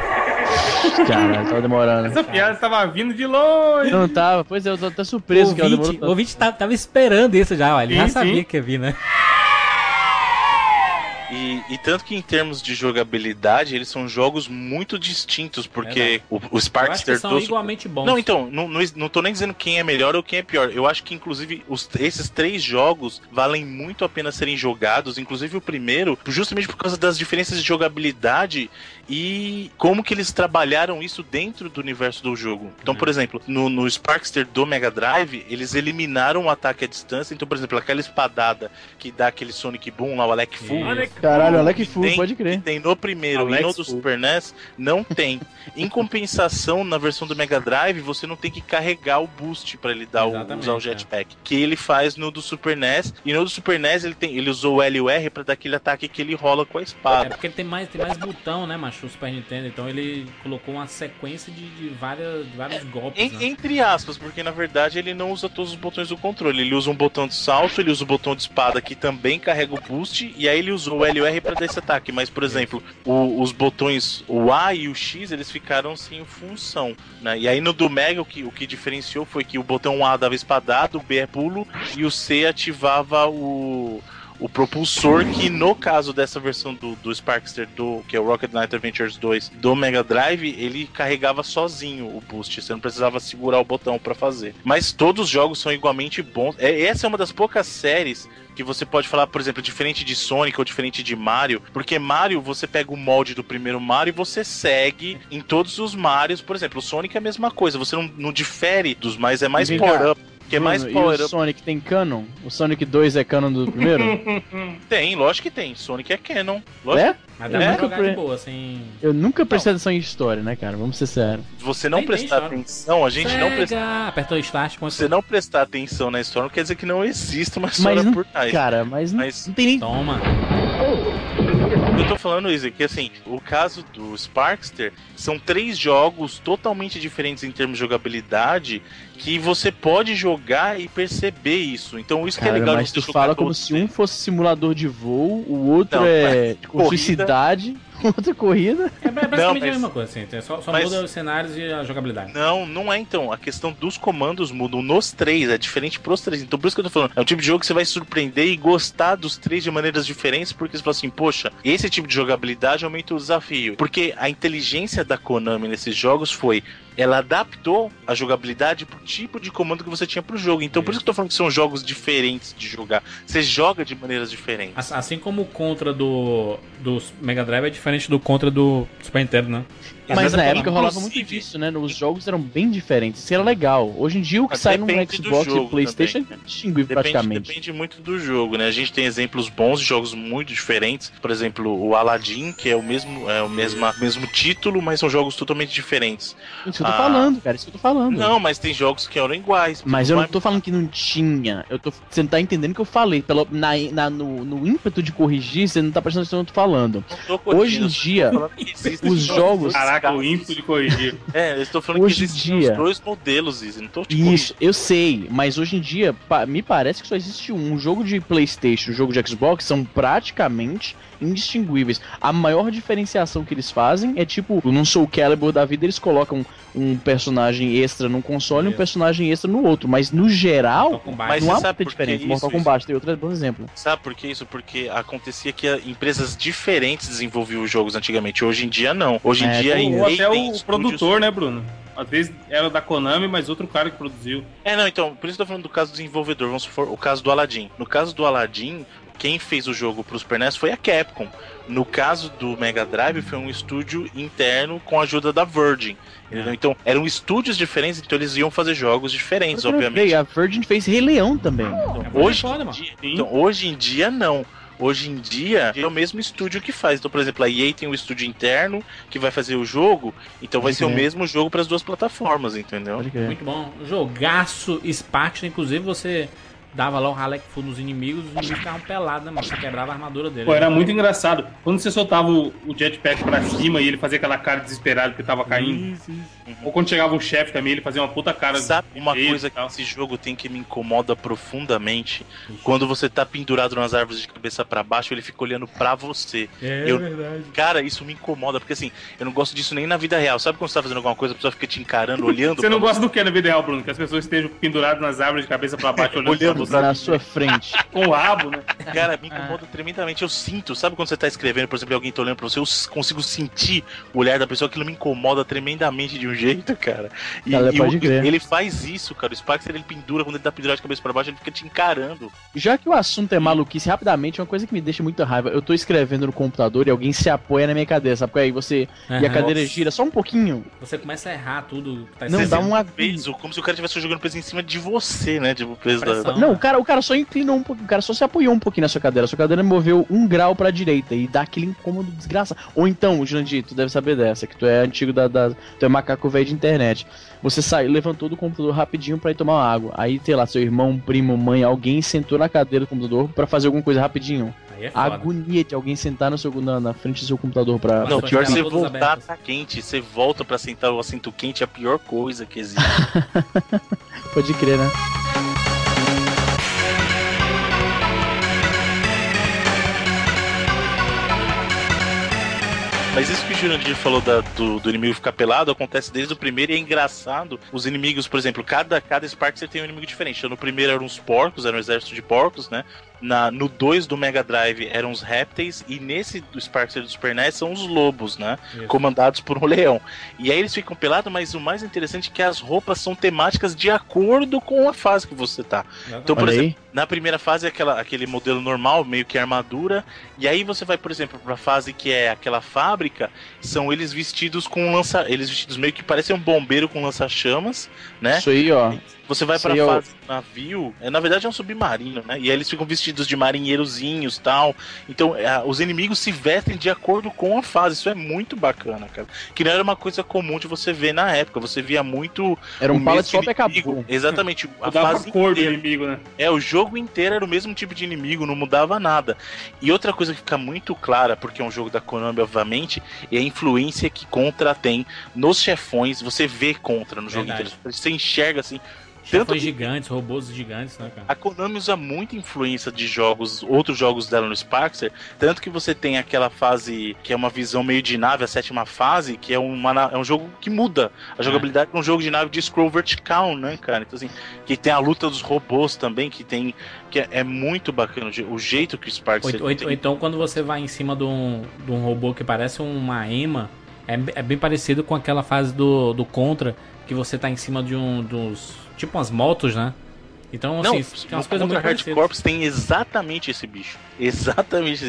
Caralho, tava demorando. Essa piada estava vindo de longe. Não tava, pois é, eu tô até O surpreso que ela demorou o ouvinte tava, tava esperando isso já, ó. Ele já Sim, sabia sim. que ia vir, né? E, e tanto que em termos de jogabilidade, eles são jogos muito distintos, porque o, o que Sparkster são do igualmente bons. Não, então, não, não, não tô nem dizendo quem é melhor ou quem é pior. Eu acho que, inclusive, os- esses três jogos valem muito a pena serem jogados. Inclusive o primeiro, justamente por causa das diferenças de jogabilidade e como que eles trabalharam isso dentro do universo do jogo. Então, por exemplo, no, no Sparkster do Mega Drive, eles eliminaram o ataque à distância. Então, por exemplo, aquela espadada que dá aquele Sonic Boom lá, o Alec Fu. Caralho, Alec Fu, Tem- pode crer. que tem no primeiro Alex e no do Fu. Super NES, não tem. Em compensação, na versão do Mega Drive, você não tem que carregar o boost pra ele dar o, usar o é. jetpack. Que ele faz no do Super NES. E no do Super NES ele, tem, ele usou o L e o R pra dar aquele ataque que ele rola com a É espada. porque ele tem mais, tem mais botão, né, macho? O Super Nintendo. Então ele colocou uma sequência de, de, várias, de vários golpes. Em- né? entre aspas, porque na verdade ele não usa todos os botões do controle. Ele usa um botão de salto, ele usa o botão de espada que também carrega o boost, e aí ele usou o L e o R pra dar esse ataque. Mas, por exemplo, o- os botões, o A e o X, eles ficaram sem função. Né? E aí no do Mega, o que, o que diferenciou foi que o botão A dava espadada, o B é pulo, e o C ativava o. O propulsor, que no caso dessa versão do, do Sparkster, do, que é o Rocket Knight Adventures 2 do Mega Drive, ele carregava sozinho o boost, você não precisava segurar o botão pra fazer. Mas todos os jogos são igualmente bons. É, essa é uma das poucas séries que você pode falar, por exemplo, diferente de Sonic ou diferente de Mario, porque Mario você pega o molde do primeiro Mario e você segue em todos os Marios. Por exemplo, o Sonic é a mesma coisa, você não, não difere dos mais, é mais Vem Que é mais Bruno, e power o. Sonic tem canon? O Sonic 2 é canon do primeiro? Tem, lógico que tem. Sonic é canon. Lógico é? Mas dá É? pra jogar Pre- de boa, assim. Eu nunca prestei atenção em história, né, cara? Vamos ser sérios. Você não nem prestar chora. atenção, a gente não prestar. Sega, Apertou o start, Se com você não prestar atenção na história, não quer dizer que não existe uma Mas história não, por trás. cara, mas, não- Mas- não tem nem... Toma. Eu tô falando isso, que assim, o caso do Sparkster são três jogos totalmente diferentes em termos de jogabilidade que você pode jogar e perceber isso. Então isso que é Cara, legal mas tu você fala como se um fosse simulador de voo, o outro Não, é de corrida. cidade, outra corrida. É basicamente Não, a mas- mesma coisa, assim. tem- Só, só mas- muda os cenários e a jogabilidade. Não, não é então. A questão dos comandos mudam nos três, é diferente pros três. Então por isso que eu tô falando. É um tipo de jogo que você vai surpreender e gostar dos três de maneiras diferentes, porque você fala assim, poxa, esse tipo de jogabilidade aumenta o desafio. Porque a inteligência da Konami nesses jogos foi. Ela adaptou a jogabilidade pro tipo de comando que você tinha pro jogo. Então, por isso que eu tô falando que são jogos diferentes de jogar. Você joga de maneiras diferentes. As- Assim como o contra do, do Mega Drive é diferente do contra do Super Nintendo, né? Mas na época rolava muito disso, né? Os jogos eram bem diferentes. Isso era legal. Hoje em dia, o que Mas sai no Xbox e PlayStation também, é distinguível Depende, praticamente. depende muito do jogo, né? A gente tem exemplos bons de jogos muito diferentes. Por exemplo, o Aladdin, que é o mesmo, é o mesma, mesmo título, mas são jogos totalmente diferentes. Isso que eu tô Ah. falando, cara. Isso que eu tô falando. Não, mas tem jogos que eram iguais. Mas eu não Vai- tô falando que não tinha. Eu tô, você não tá entendendo o que eu falei. Pelo, na, na- no, no ímpeto de corrigir, você não tá prestando atenção no que eu tô falando. tô Hoje em dia, os jogos- Caraca, o casos. ímpeto de corrigir. É, eu estou falando Hoje que em existem dia- os dois modelos, Izzy. Não tô te Isso, eu sei, mas hoje em dia pa- me parece que só existe um. O jogo de PlayStation, o jogo de Xbox são praticamente indistinguíveis. A maior diferenciação que eles fazem é tipo, num Soul Calibur da vida eles colocam um personagem extra num console e um Isso. personagem extra no outro, mas no geral. Mas não há sabe muita diferença. isso, Mortal isso? Kombat tem outro bom exemplo. Sabe por que isso? Porque acontecia que empresas diferentes desenvolviam os jogos antigamente. Hoje em dia, não. Hoje em É, dia, a Ou até tem o estúdios- produtor, né, Bruno? Às vezes era da Konami, mas outro cara que produziu. É, não, então, por isso que eu tô falando do caso do desenvolvedor. Vamos supor, o caso do Aladdin. No caso do Aladdin, quem fez o jogo pro Super NES foi a Capcom. No caso do Mega Drive, foi um estúdio interno com a ajuda da Virgin. entendeu? Então, eram estúdios diferentes, então eles iam fazer jogos diferentes, obviamente. lembrei, A Virgin fez Rei Leão também. Hoje, foda, em dia, então, hoje em dia, não. Hoje em dia é o mesmo estúdio que faz. Então, por exemplo, a EA tem um estúdio interno que vai fazer o jogo, então vai Pode ser o mesmo jogo para as duas plataformas, entendeu? Muito bom. Jogaço Sparks, inclusive você dava lá o Halleck Full nos inimigos, os inimigos ficavam pelados, né, mano? Você quebrava a armadura dele. Pô, era muito engraçado. Quando você soltava o, o jetpack pra cima e ele fazia aquela cara desesperada que tava caindo. Isso, isso. Ou quando chegava um chefe também, ele fazia uma puta cara. Sabe uma coisa que esse jogo tem que me incomoda profundamente? Quando você tá pendurado nas árvores de cabeça para baixo, ele fica olhando pra você. É Eu- verdade. Cara, isso me incomoda, porque assim, eu não gosto disso nem na vida real. Sabe quando você tá fazendo alguma coisa, a pessoa fica te encarando, olhando Você não gosta do que na vida real, Bruno? Que as pessoas estejam penduradas nas árvores de cabeça pra baixo, olhando, Olhando pra Na sua frente. com o rabo, né? Cara, me incomoda tremendamente. Eu sinto, sabe quando você tá escrevendo, por exemplo, e alguém tá olhando pra você, eu consigo sentir o olhar da pessoa, aquilo me incomoda tremendamente de um jeito, cara. E, Cara, e pode o- crer. ele faz isso, cara. O Sparks ele pendura, quando ele tá pendurado de cabeça pra baixo, ele fica te encarando. Já que o assunto é maluquice, rapidamente, uma coisa que me deixa muita raiva. Eu tô escrevendo no computador e alguém se apoia na minha cadeira, sabe? Porque aí você. E a cadeira Nossa. gira só um pouquinho. Você começa a errar tudo que tá Não, dá um Peso, como se o cara estivesse jogando peso em cima de você, né? Tipo, peso da. Pressão. Não, o cara, o cara só inclinou um pouquinho, o cara só se apoiou um pouquinho na sua cadeira. A sua cadeira moveu um grau pra direita e dá aquele incômodo desgraça. Ou então, Jurandir, tu deve saber dessa, que tu é antigo da. da tu é macaco velho de internet. Você saiu, levantou do computador rapidinho pra ir tomar água. Aí, sei lá, seu irmão, primo, mãe, alguém sentou na cadeira do computador pra fazer alguma coisa rapidinho. É A agonia de alguém sentar no seu, na, na frente do seu computador pra. Não, As pior você voltar abertas. tá quente, você volta pra sentar o assento quente, é a pior coisa que existe. Pode crer, né? Mas isso que o Jurandir falou da- do, do inimigo ficar pelado acontece desde o primeiro e é engraçado. Os inimigos, por exemplo, cada, cada Spark tem um inimigo diferente. Então, no primeiro eram os porcos, era um exército de porcos, né? Na, no 2 do Mega Drive eram os répteis, e nesse do Sparks do Super NES são os lobos, né? Isso. Comandados por um leão. E aí eles ficam pelados, mas o mais interessante é que as roupas são temáticas de acordo com a fase que você tá. Então, por Olha exemplo, aí. na primeira fase é aquela, aquele modelo normal, meio que armadura. E aí você vai, por exemplo, pra fase que é aquela fábrica, são eles vestidos com lança. Eles vestidos meio que parecem um bombeiro com lança-chamas, né? Isso aí, ó. Você vai pra fase do navio, é, na verdade é um submarino, né? E aí eles ficam vestidos de marinheirozinhos tal. Então é, os inimigos se vestem de acordo com a fase. Isso é muito bacana, cara. Que não era uma coisa comum de você ver na época. Você via muito. Era um e inimigo. acabou. Exatamente. A Mudava fase a cor do inteira. inimigo, né? É, o jogo inteiro era o mesmo tipo de inimigo, não mudava nada. E outra coisa que fica muito clara, porque é um jogo da Konami, obviamente, é a influência que Contra tem nos chefões. Você vê Contra no jogo Verdade. inteiro. Você enxerga assim. Tanto Chefões gigantes, robôs gigantes, né, cara? a Konami usa muita influência de jogos, outros jogos dela no Sparkster, tanto que você tem aquela fase que é uma visão meio de nave, a sétima fase, que é, uma, é um jogo que muda. A jogabilidade é um jogo de nave de scroll vertical, né, cara? Então, assim, que tem a luta dos robôs também, que tem. que é, é muito bacana o je- o jeito que o Sparkster ou- ou então quando você vai em cima de um, de um robô que parece uma ema, é, é bem parecido com aquela fase do, do Contra, que você tá em cima de um dos. Tipo umas motos, né? Então, Não, assim, tem umas coisas muito Hard. Corps tem exatamente esse bicho. Exatamente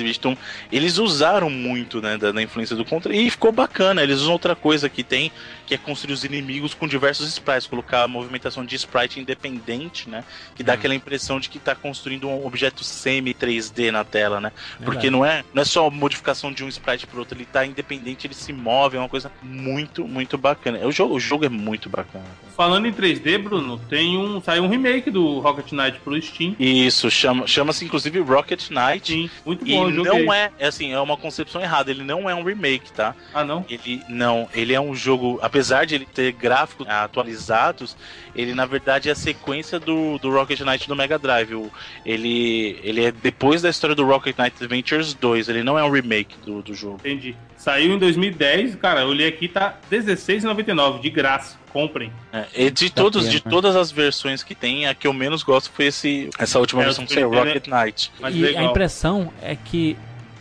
eles usaram muito, né, da, da influência do Contra e ficou bacana. Eles usam outra coisa que tem, que é construir os inimigos com diversos sprites, colocar a movimentação de sprite independente, né, que dá Hum. aquela impressão de que tá construindo um objeto semi 3D na tela, né? Porque Verdade. não é, não é só modificação de um sprite pro outro, ele tá independente, ele se move, é uma coisa muito, muito bacana. O jogo, o jogo é muito bacana. Falando em 3D, Bruno, tem um. Saiu um remake do Rocket Knight pro Steam. Isso, chama- chama-se inclusive Rocket Knight. Sim, muito E bom jogo. não é, é assim, é uma concepção errada, ele não é um remake, tá? Ah, não? Ele não, ele é um jogo, apesar de ele ter gráficos atualizados, ele na verdade é a sequência do, do Rocket Knight do Mega Drive. O- Ele, ele é depois da história do Rocket Knight Adventures 2, ele não é um remake do, do jogo. Entendi. Saiu em 2010, cara, eu olhei aqui, tá R$16,99, de graça. Comprem. É, e de todos, pena. de todas as versões que tem, a que eu menos gosto foi esse, essa última É, o versão que saiu, é- Rocket Knight. Mas e legal. a impressão é que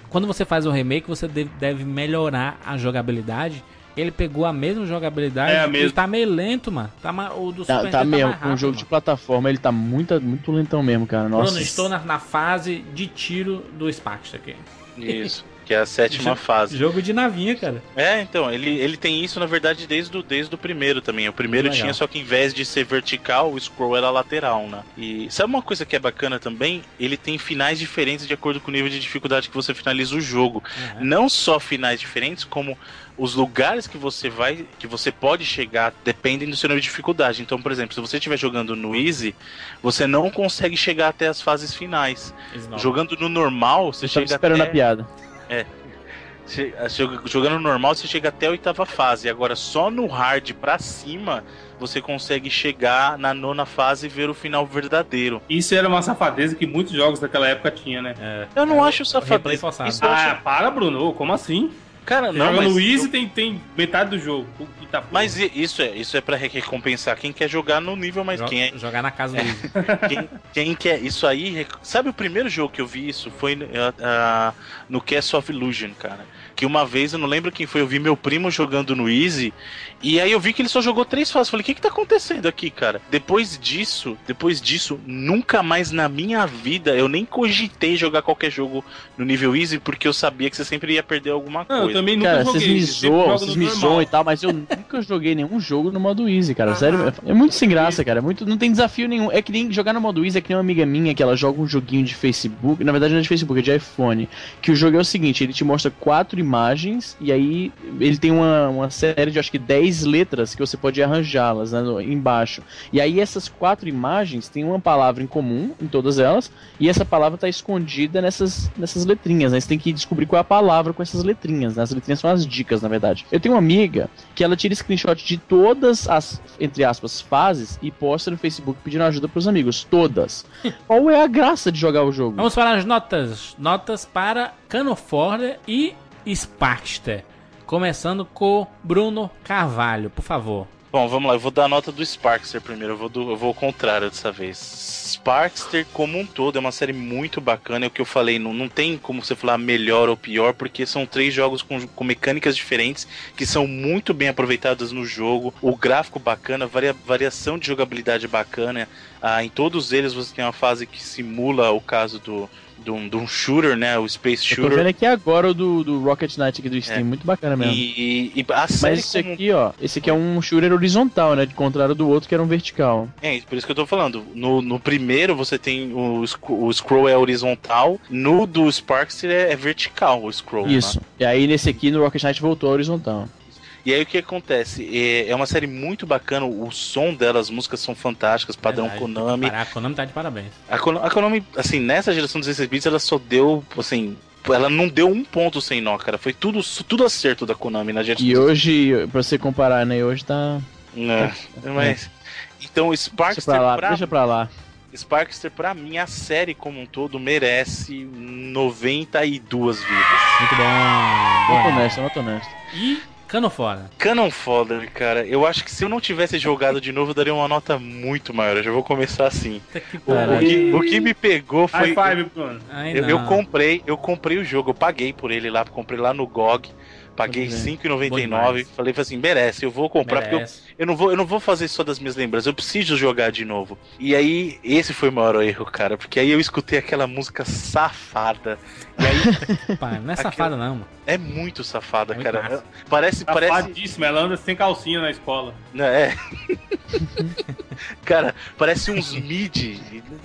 quando você faz um remake, você deve, melhorar a jogabilidade. Ele pegou a mesma jogabilidade É a e mesma. tá meio lento, mano. Tá, o do Tá, Super tá Nintendo mesmo, com um rápido, jogo de mano. plataforma, ele tá muito, muito lentão mesmo, cara. Nossa. Bruno, estou na, na fase de tiro do Sparks aqui. Isso, que é a sétima Jo- fase. Jogo de navinha, cara. É, então, ele, ele tem isso, na verdade, desde o, desde o primeiro também. O primeiro Legal. tinha, só que em vez de ser vertical, o scroll era lateral, né? E sabe uma coisa que é bacana também? Ele tem finais diferentes de acordo com o nível de dificuldade que você finaliza o jogo. Uhum. Não só finais diferentes, como os lugares que você vai, que você pode chegar, dependem do seu nível de dificuldade. Então, por exemplo, se você estiver jogando no Easy, você não consegue chegar até as fases finais. Jogando no normal, você Eu chega esperando até... a piada. Che- Jogando no normal, você chega até a oitava fase. Agora, só no hard pra cima, você consegue chegar na nona fase e ver o final verdadeiro. Isso era uma safadeza que muitos jogos daquela épopa tinha, né? É. Eu não acho replay safadeza. Isso Ah, acho... para, Bruno. Como assim? Cara, Você não, joga mas... no Easy tem, tem metade do jogo. Mas isso é, isso é pra recompensar quem quer jogar no nível mais... Jo- Quem, é, Jogar na casa do Easy. quem, quem quer... Isso aí... Sabe o primeiro jogo que eu vi isso? Foi ah, ah, no Castle of Illusion, cara. Que uma vez, eu não lembro quem foi, eu vi meu primo jogando no Easy, e aí eu vi que ele só jogou três fases. Falei, o que que tá acontecendo aqui, cara? Depois disso, depois disso, nunca mais na minha vida eu nem cogitei jogar qualquer jogo no nível Easy, porque eu sabia que você sempre ia perder alguma Não, eu coisa. também nunca Cara, joguei. vocês me zoam, vocês me zoam e tal, mas eu nunca joguei nenhum jogo no modo easy, cara. Sério, é muito sem graça, cara. É muito, não tem desafio nenhum. É que nem jogar no modo easy, é que nem uma amiga minha que ela joga um joguinho de Facebook. Na verdade, não é de Facebook, é de iPhone. Que o jogo é o seguinte: ele te mostra quatro imagens e aí ele tem uma, uma série de acho que 10 letras que você pode arranjá-las né, embaixo. E aí essas quatro imagens têm uma palavra em comum em todas elas, e essa palavra tá escondida nessas, nessas letrinhas, né? Você tem que descobrir qual é a palavra com essas letrinhas, né? As letrinhas são as dicas, na verdade. Eu tenho uma amiga que ela tira screenshot de todas as, entre aspas, fases e posta no Facebook pedindo ajuda pros amigos. Todas. qual é a graça de jogar o jogo? Vamos para as notas. Notas para Canoforder e Sparkster. Começando com Bruno Carvalho, por favor. Bom, vamos lá, eu vou dar a nota do Sparkster primeiro, eu vou, do- eu vou ao contrário dessa vez. Sparkster, como um todo, é uma série muito bacana, é o que eu falei, não, não tem como você falar melhor ou pior, porque são três jogos com, com mecânicas diferentes, que são muito bem aproveitadas no jogo, o gráfico bacana, varia, variação de jogabilidade bacana, ah, em todos eles você tem uma fase que simula o caso do, do, do um shooter, né, o Space Eu tô Shooter, vendo aqui agora o do, do Rocket Knight aqui do Steam, É. muito bacana mesmo. e, e série Mas esse como um aqui, ó, esse aqui é um shooter horizontal, né? De contrário do outro que era um vertical. É, por isso que eu tô falando. No, no primeiro você tem o, o scroll é horizontal, no do Sparkster é, é vertical o scroll. Isso. né? E aí nesse aqui no Rocket Knight voltou horizontal. E aí o que acontece? É, é uma série muito bacana, o som dela, as músicas são fantásticas, padrão Verdade, Konami. Parar, a Konami tá de parabéns. A, Kono- a Konami, assim, nessa geração dos 16 bits, ela só deu, assim, ela não deu um ponto sem nó, cara. Foi tudo, tudo acerto da Konami na geração E hoje, pra você comparar, né? Hoje tá. É, mas... Então, o Deixa Sparkster pra lá, pra deixa pra lá. Sparkster, pra mim, a série como um todo merece 92 vidas. Muito bom. Nota bom. honesta, nota honesta. E Cano fora. Cannon Fodder, cara, eu acho que se eu não tivesse jogado de novo, eu daria uma nota muito maior. Eu já vou começar assim. O, o que, o que me pegou foi. High five, Bruno. Eu, eu comprei, eu comprei o jogo, eu paguei por ele lá, comprei lá no GOG. Paguei Pois é. Bom R$5,99. demais. Falei assim, merece, eu vou comprar, porque eu Merece. Eu não, vou, eu não vou fazer só das minhas lembranças, eu preciso jogar de novo. E aí, esse foi o maior erro, cara, porque aí eu escutei aquela música safada. E aí, Pá, não é safada, não, mano. é muito safada, Muito cara. massa. Parece, parece. Safadíssima, ela anda sem calcinha na escola. É. cara, parece uns mid.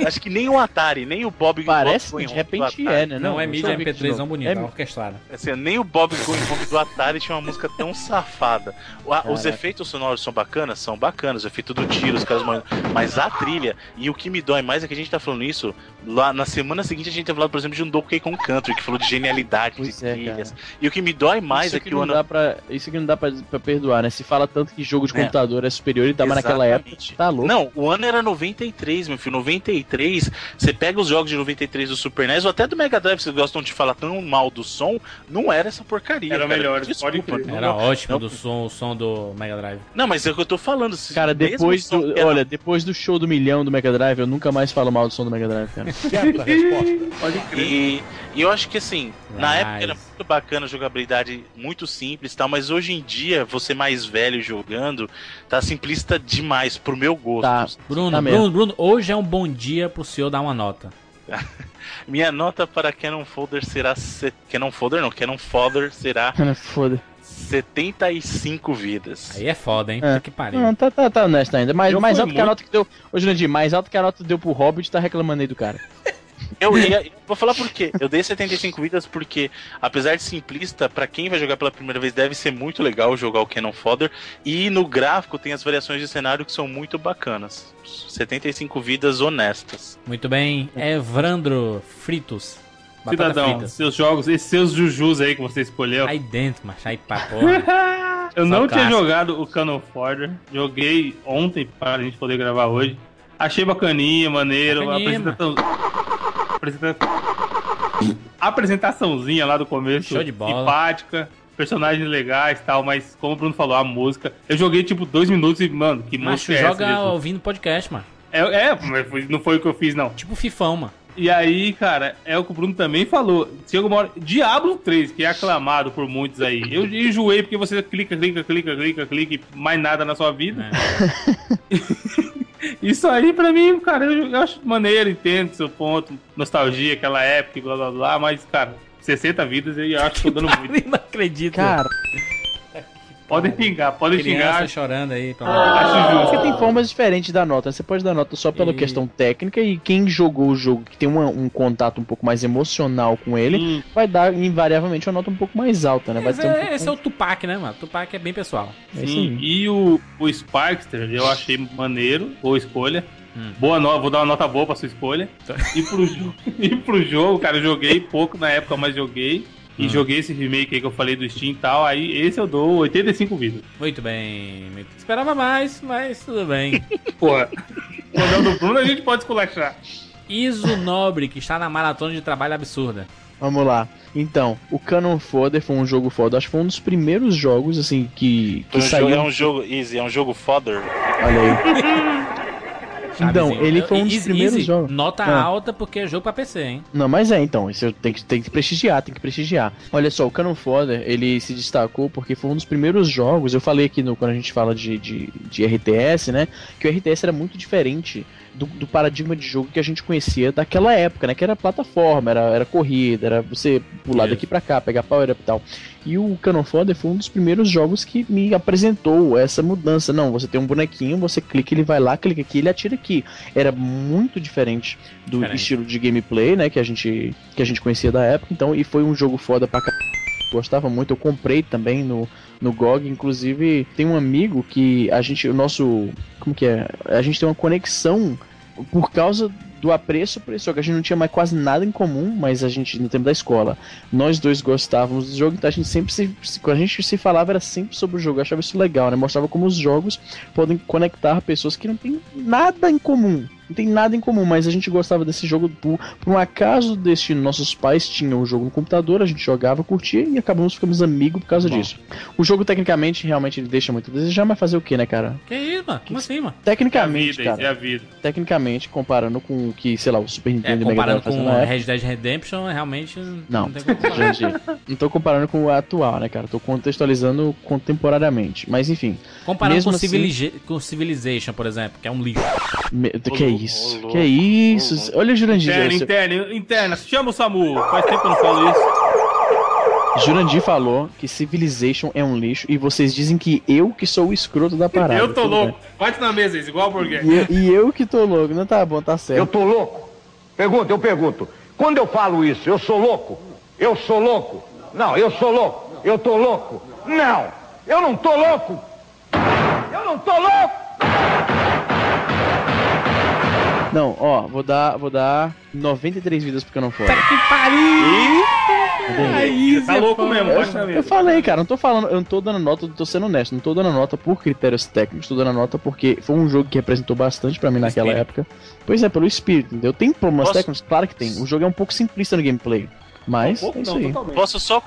Acho que nem o Atari, nem o Bob Parece, Going de repente é, né? Não, é deixa mídia eu ver aqui de MP3 novo. não bonita, É- orquestrada. Assim, nem o Bob Going Home do Atari tinha uma música tão safada. O- os efeitos sonoros são bacanas? São bacanas. O efeito do tiro, os caras morrendo. Mas a trilha, e o que me dói mais é que a gente tá falando isso. Lá na semana seguinte a gente tá falando, por exemplo, de um Donkey Kong Country, que falou de genialidade Pois de é, trilhas. E o que me dói mais isso é aqui que o não ano. dá pra, isso aqui não dá pra, pra perdoar, né? Se fala tanto que jogo de É. computador é superior e mas naquela época tá louco. Não, o ano era 93, meu filho. 93, você pega os jogos de 93 do Super NES ou até do Mega Drive, vocês gostam de falar tão mal do som, não era essa porcaria. Era cara. melhor, Desculpa, pode crer. não- Era não- ótimo não- do som, o som do Mega Drive. Não, mas é o que eu tô falando. Cara, depois do, era- olha, depois do show do milhão do Mega Drive, eu nunca mais falo mal do som do Mega Drive, cara. Certa resposta. Pode crer. E, e eu acho que assim, na Nice. época era muito bacana a jogabilidade, muito simples e tal, mas hoje em dia, você mais velho jogando, tá simplista demais pro meu gosto. Tá. Bruno, Tá Bruno. Bruno, hoje é um bom dia pro senhor dar uma nota. Minha nota para Canon Folder será. Se... Canon Folder não, Canon Fodder será Foda. 75 vidas. Aí é foda, hein? É. Que pariu. Não, tá, tá, tá honesto ainda. Mais, Eu mais alto que a muito- nota que deu. Ô, Jurandir, mais alto que a nota deu pro Hobbit, tá reclamando aí do cara. Eu ia, vou falar por quê. Eu dei 75 vidas porque, apesar de simplista, pra quem vai jogar pela primeira vez, deve ser muito legal jogar o Canon Fodder. E no gráfico tem as variações de cenário que são muito bacanas. 75 vidas honestas. Muito bem. Evrandro Fritos. Batata Cidadão, fritas. seus jogos, esses seus jujus aí que você escolheu. Aí dentro, macho. Aí pra porra. Eu Só não tinha jogado o Canon Fodder. Joguei ontem para a gente poder gravar hoje. Achei bacaninha, maneiro. Bacaninha, apresentação... Apresenta- Apresentaçãozinha lá do começo. Show de bola. Simpática. Personagens legais e tal, mas como o Bruno falou, a música. Eu joguei tipo dois minutos e, mano, que Macho, música é joga essa? Jesus? ouvindo podcast, mano. É, é, não foi o que eu fiz, não. Tipo Fifão, mano. E aí, cara, é o que o Bruno também falou. Chega uma hora. Diablo 3, que é aclamado por muitos aí. Eu enjoei porque você clica, clica, clica, clica, clica e mais nada na sua vida. Isso aí, pra mim, cara, eu, eu acho maneiro, entendo seu ponto. Nostalgia, aquela época e blá blá blá, mas, cara, 60 vidas eu acho que tô dando muito. não acredito. Cara, Podem xingar, podem Criança xingar. chorando aí. Pelo... Acho porque tem formas diferentes da nota. Você pode dar nota só pela E- questão técnica e quem jogou o jogo, que tem uma- um contato um pouco mais emocional com ele, Hum, vai dar invariavelmente uma nota um pouco mais alta, né? Vai Esse, ter um é, pouco esse é o Tupac, né, mano? Tupac é bem pessoal. É Sim, e o, o Sparkster eu achei maneiro, boa escolha. Hum. Boa nota, vou dar uma nota boa pra sua escolha. Tá. E pro, e pro jogo, cara, eu joguei pouco na época, mas joguei. E Hum. joguei esse remake aí que eu falei do Steam e tal. Aí esse eu dou 85 vidas. Muito bem. muito- Esperava mais, mas tudo bem. Porra. É o do Bruno, a gente pode esculachar. Iso Nobre, que está na maratona de trabalho absurda. Vamos lá. Então, o Canon Fodder foi um jogo foda. Acho que foi um dos primeiros jogos, assim, que, que É um, jogo, saiu. é um jogo easy, é um jogo fodder. Olha aí. Então, Chavezinho. ele foi um dos Easy, primeiros easy, jogos. Nota Ah. alta porque é jogo pra PC, hein? Não, mas é, então, isso tenho que, tem que prestigiar, tem que prestigiar. Olha só, o Canon Fodder, ele se destacou porque foi um dos primeiros jogos, eu falei aqui no, quando a gente fala de, de, de RTS, né, que o RTS era muito diferente do, do paradigma de jogo que a gente conhecia daquela época, né, que era plataforma, era, era corrida, era você pular Isso. daqui pra cá, pegar power up e tal. E o Canon Fodder foi um dos primeiros jogos que me apresentou essa mudança. Não, você tem um bonequinho, você clica, ele vai lá, clica aqui, ele atira aqui. Era muito diferente do Diferente. estilo de gameplay, né, que a gente que a gente conhecia da época. Então, e foi um jogo foda pra caralho. Gostava muito, eu comprei também no, no GOG. Inclusive, tem um amigo que a gente, o nosso. Como que é? A gente tem uma conexão por causa do apreço por esse. A gente não tinha mais quase nada em comum, mas a gente, no tempo da escola, nós dois gostávamos do jogo, então a gente sempre se. se- Quando a gente se falava, era sempre sobre o jogo. Eu achava isso legal, né? Mostrava como os jogos podem conectar pessoas que não têm nada em comum. Não tem nada em comum, mas a gente gostava desse jogo por, por um acaso do destino. Nossos pais tinham o jogo no computador, a gente jogava, curtia e acabamos ficando amigos por causa disso. O jogo, tecnicamente, realmente ele deixa muito a desejar, mas fazer o que, né, cara? Que isso, mano? Como assim, mano? É Tecnicamente, vida, cara. é a vida. Tecnicamente, comparando com o que, sei lá, o Super É, Nintendo o Mega comparando com época. Red Dead Redemption, realmente Não, tem como comparar. gente, não tô comparando com o atual, né, cara? Tô contextualizando contemporaneamente. Mas enfim, Comparando com, assim- Civiliza- com Civilization, por exemplo, que é um lixo. me- que é isso? Que é isso? Olha o Jurandir. Interna, interna, interna. Chama o Samu. Faz tempo que eu não falo isso. Jurandir falou que Civilization é um lixo e vocês dizem que eu que sou o escroto da parada. eu tô louco. Bate na mesa, isso, igual bem. E, eu- e eu que tô louco. Não tá bom, tá Eu certo. tô louco? Pergunta, eu pergunto. Quando eu falo isso, eu sou louco? Eu sou louco? Não, eu sou louco. Eu tô louco? Não, eu não tô louco. Eu não tô louco. Não, ó, vou dar, vou dar 93 vidas porque eu não fora. Que pariu! Aí, tá louco mesmo, Eu mesa. falei, cara, não tô falando, eu não tô dando nota, tô sendo honesto, não tô dando nota por critérios técnicos, tô dando nota porque foi um jogo que representou bastante pra mim naquela Espírito. época. Pois é, pelo espírito, entendeu? Tem problemas Posso- técnicos? Claro que tem. O jogo é um pouco simplista no gameplay, mas Pouco é isso não, aí. totalmente. Posso só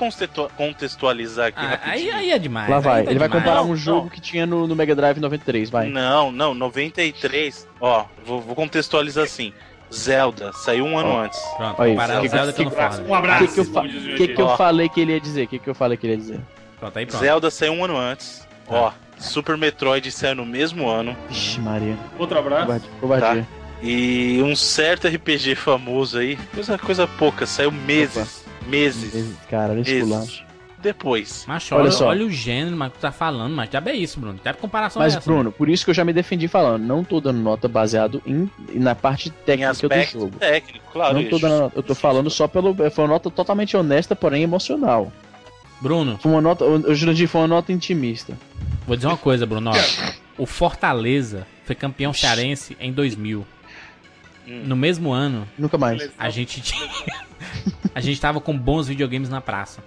contextualizar aqui Ah, aí, rapidinho? aí é demais. Lá vai, aí tá ele vai demais. comparar Não, um jogo não. que tinha no, no Mega Drive 93, vai. Não, não, 93. Ó, vou, vou contextualizar assim. Zelda saiu um ano Ó. antes. Pronto, Olha isso. comparar Que- Zelda que- com o Um Ford. O abraço. que, que eu, que, que eu falei que ele ia dizer? O que, que eu falei que ele ia dizer? Pronto, aí pronto. Zelda saiu um ano antes. Ó, Super Metroid saiu no mesmo ano. Vixe, Maria. Outro abraço. Covardia. covardia. E um certo RPG famoso aí, coisa, coisa pouca, saiu meses. Meses. Cara, Meses. Depois. Mas Olha olha, só. olha o gênero, mas que tu tá falando, mas já é isso, Bruno. Até comparação Mas, é essa. Bruno, por isso que eu já me defendi falando, não tô dando nota baseado em, na parte Em técnica do jogo. técnico, claro. não tô é dando nota, eu tô falando só pelo. Foi uma nota totalmente honesta, porém emocional. Bruno, Foi uma nota. O Jurandir foi uma nota intimista. vou dizer uma coisa, Bruno. ó. o Fortaleza foi campeão cearense em 2000. Hum. No mesmo ano, Nunca mais. a gente tinha... a gente tava com bons videogames na praça.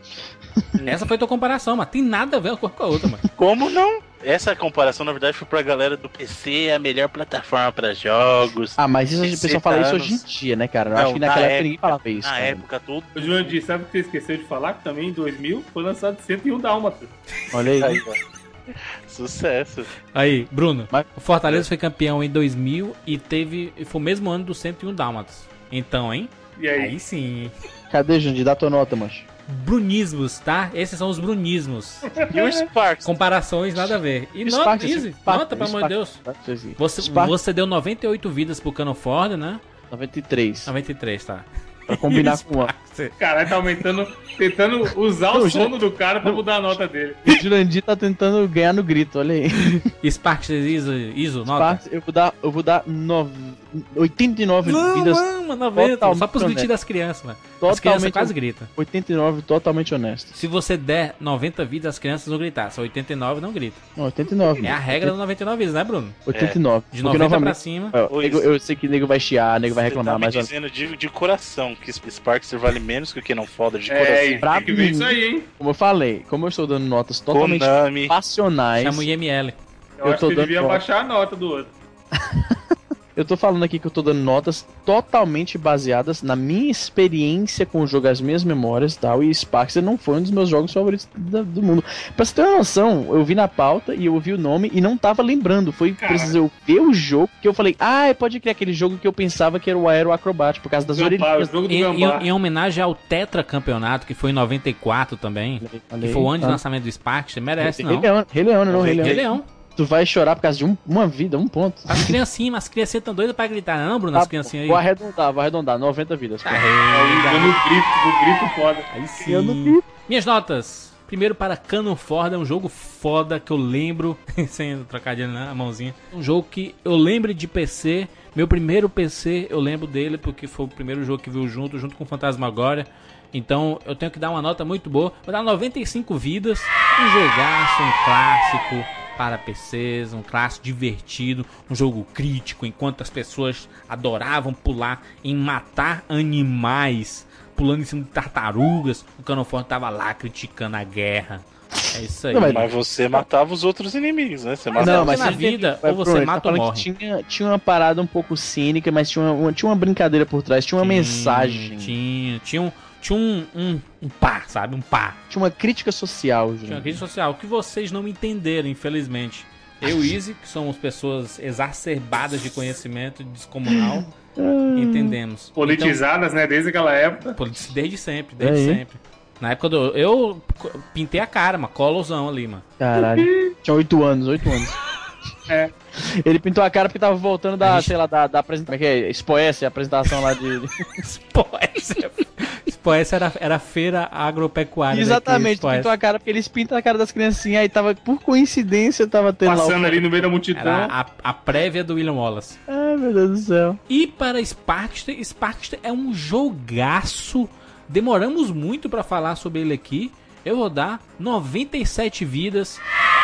Essa foi tua comparação, mas tem nada a ver com a outra, mano. Como não? Essa comparação, na verdade, foi pra galera do PC, é a melhor plataforma pra jogos. Ah, mas isso a gente 60 pessoal fala isso anos. hoje em dia, né, cara? Eu Não, acho que naquela na época, ninguém falava isso. Na cara. época, tudo. O Jurandir, sabe o que você esqueceu de falar? Que também em 2000 foi lançado 101 Dálmatas. Olha aí. Sucesso. Aí, Bruno, Mas- o Fortaleza foi campeão em 2000 e teve. Foi o mesmo ano do 101 Dálmatas. Então, hein? E aí? Aí sim. Cadê, Jurandir? Dá tua nota, mancho. Brunismos, tá? Esses são os brunismos. E o Sparks? Comparações nada a ver. E nota, Sparks, easy. Sparks, Nota, pelo amor de Deus. Você, Sparks. você deu 98 vidas pro Cano Ford, né? 93. 93, tá. Pra combinar com o Sparks. Caralho, tá aumentando, tentando usar o sono do cara pra mudar a nota dele. O Jurandir tá tentando ganhar no grito, olha aí. Sparks ISO, ISO nota. Sparks, eu vou dar, eu vou dar nove, 89 vidas. Vamos, 90. totalmente Só pros gritinhos das crianças, mano. As crianças Totalmente, quase gritam. 89 totalmente honesto. Se você der 90 vidas, as crianças vão gritar. Se 89, não grita. Não, 89. É a regra do 99 vidas, né, Bruno? 89. De Porque 90 pra novamente- cima. Ô, nego- isso. eu sei que nego vai chiar, nego vai reclamar, tá me mas ó, dizendo de, de coração que Sparks vale menos que o que não foda de É, coração. e Pra tem que ver mim. isso aí, hein? como eu falei, como eu estou dando notas totalmente Konami. passionais, Chama o IML. Eu, Eu acho tô que dando devia nota. baixar a nota do outro. eu tô falando aqui que eu tô dando notas totalmente baseadas na minha experiência com o jogo, as minhas memórias e tal, e Sparks não foi um dos meus jogos favoritos da- do mundo. Pra você ter uma noção, eu vi na pauta e eu ouvi o nome e não tava lembrando, foi Cara. preciso eu ver o jogo que eu falei, ah, pode criar aquele jogo que eu pensava que era o Aero Acrobat, por causa das orelhinhas. do Em, em- em homenagem ao Tetra Campeonato, que foi em 94 também. Olha Que foi o ano de Ah. lançamento do Sparks. Você merece, Rei não. Leão, Rei Leão, não, Rei Leão. Rei Leão. Tu vai chorar por causa de um- uma vida, um ponto. As criancinhas, as criancinhas estão doidas pra gritar, não, Bruno? Tá As criancinhas Vou aí. arredondar, vou arredondar, 90 vidas. pô. Dando um grito, um grito foda. Aí Eu não sim. Minhas notas. Primeiro para Canon Ford, é um jogo foda que eu lembro, sem trocadilho na mãozinha. Um jogo que eu lembro de PC. Meu primeiro PC, eu lembro dele porque foi o primeiro jogo que viu junto, junto com Fantasmagoria. Então eu tenho que dar uma nota muito boa. Vou dar 95 vidas. Um jogaço, um clássico para PCs, um clássico divertido, um jogo crítico, enquanto as pessoas adoravam pular em matar animais, pulando em cima de tartarugas, o Canoforte tava lá criticando a guerra. É isso aí. Não, mas- Mas você matava os outros inimigos, né? Você Mas matava não, mas na vida, ou você Bruno, ele mata tá ou morre. que tinha, tinha uma parada um pouco cínica, mas tinha uma, tinha uma brincadeira por trás, tinha uma Tinha, mensagem, Tinha, tinha um, tinha um, um, um pá, sabe? Um pá. tinha uma crítica social, Tinha uma crítica social que vocês não entenderam, infelizmente. Eu e Easy, que somos pessoas exacerbadas de conhecimento descomunal, entendemos. Politizadas, né? Desde aquela época. Então, desde sempre, desde Aí. sempre. Na época do. Eu pintei a cara, mano. Colosão ali, mano. Caralho. Tinha oito anos, oito anos. É. Ele pintou a cara porque tava voltando da, gente- sei lá, da, da apresentação. Como é que é? Expoesse, a apresentação lá de. Spoessa. Spoessa era, era feira agropecuária. Exatamente, daqui, pintou a cara porque eles pintam a cara das criancinhas. Aí tava, por coincidência, tava tendo Passando lá. ali no meio da multidão. Era a, a prévia do William Wallace. Ai, meu Deus do céu. E para Sparkster, Sparkster é um jogaço. Demoramos muito para falar sobre ele aqui. Eu vou dar 97 vidas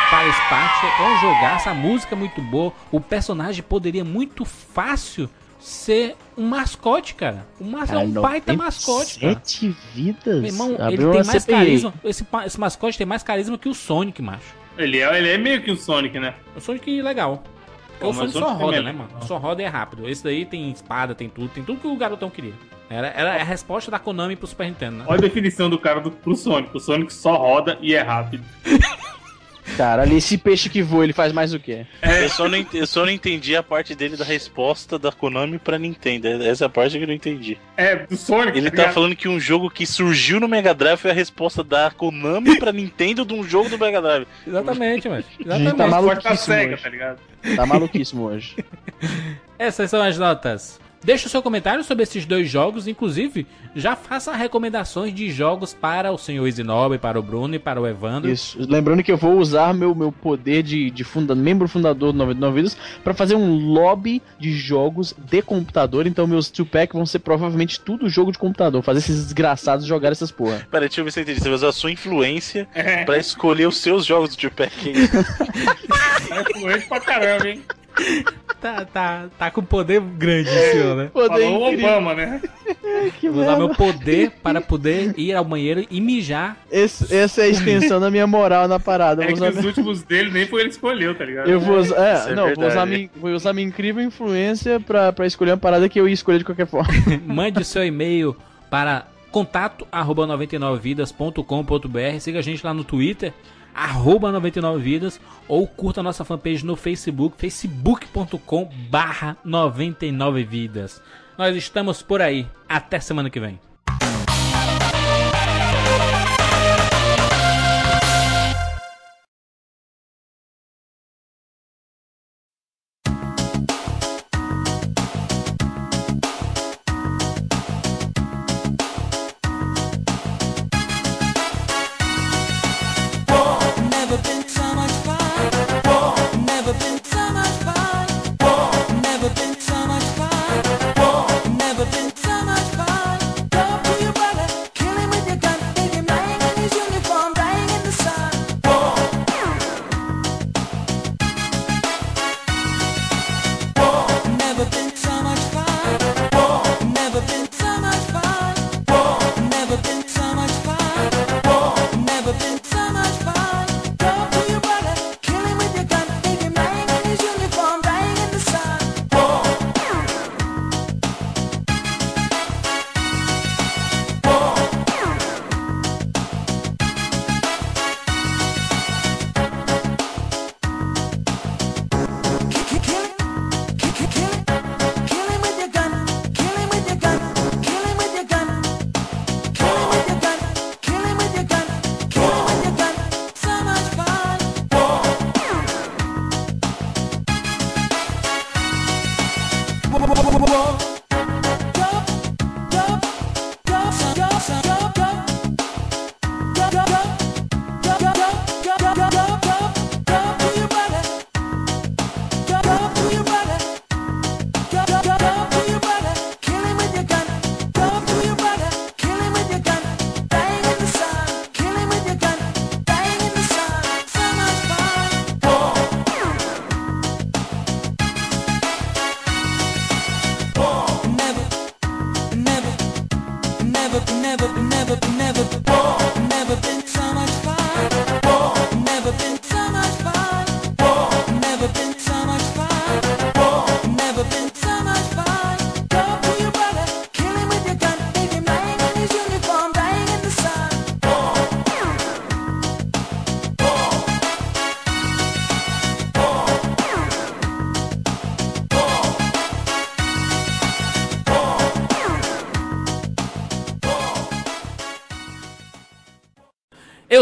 para Sparkster. É um jogaço, a música é muito boa. O personagem poderia muito fácil ser um mascote, cara. O mas é um baita mascote, cara. Sete vidas? Meu irmão, ele Abriu tem uma mais CPI. carisma. Esse, esse mascote tem mais carisma que o Sonic, macho. Ele, é, ele é meio que um Sonic, né? O Sonic é legal. Pô, o Sonic só roda, né, mano? Só roda e é rápido. Esse daí tem espada, tem tudo, tem tudo que o garotão queria. Era, era a resposta da Konami pro Super Nintendo, né? Olha a definição do cara do, pro Sonic. O Sonic só roda e é rápido. Caralho, esse peixe que voa, ele faz mais o quê? Eu, só não, eu só não entendi a parte dele da resposta da Konami pra Nintendo. Essa é a parte que eu não entendi. É, do Sonic. Ele tá ligado? falando que um jogo que surgiu no Mega Drive foi a resposta da Konami pra Nintendo de um jogo do Mega Drive. Exatamente, mas. Gente, tá Exatamente. Tá maluquíssimo cega, hoje. tá ligado? Tá maluquíssimo hoje. Essas são as notas. Deixe o seu comentário sobre esses dois jogos, inclusive já faça recomendações de jogos para o senhor Isinobre, para o Bruno e para o Evandro. Isso. Lembrando que eu vou usar meu, meu poder de, de funda, membro fundador do 99 Vidas pra fazer um lobby de jogos de computador. Então meus 2-pack vão ser provavelmente tudo jogo de computador. Fazer esses desgraçados jogar essas porra. Pera, deixa eu ver se eu entendi. Você vai usar a sua influência É, pra escolher os seus jogos do Tupac. é fluente pra caramba, hein? Tá, tá, tá com poder grande, senhor, né? Poder Falou o incrível. Obama, né? Que Vou usar meu poder para poder ir ao banheiro e mijar. Esse- essa é a extensão da minha moral na parada. É que usar, os últimos dele nem foi ele que escolheu, tá ligado? eu vou usar, é, é não, vou usar, minha, vou usar minha incrível influência pra, pra escolher uma parada que eu ia escolher de qualquer forma. Mande o seu e-mail para contato arroba 99vidas.com.br. Siga a gente lá no Twitter, arroba 99vidas, ou curta nossa fanpage no Facebook, facebook.com barra 99vidas. Nós estamos por aí. Até semana que vem.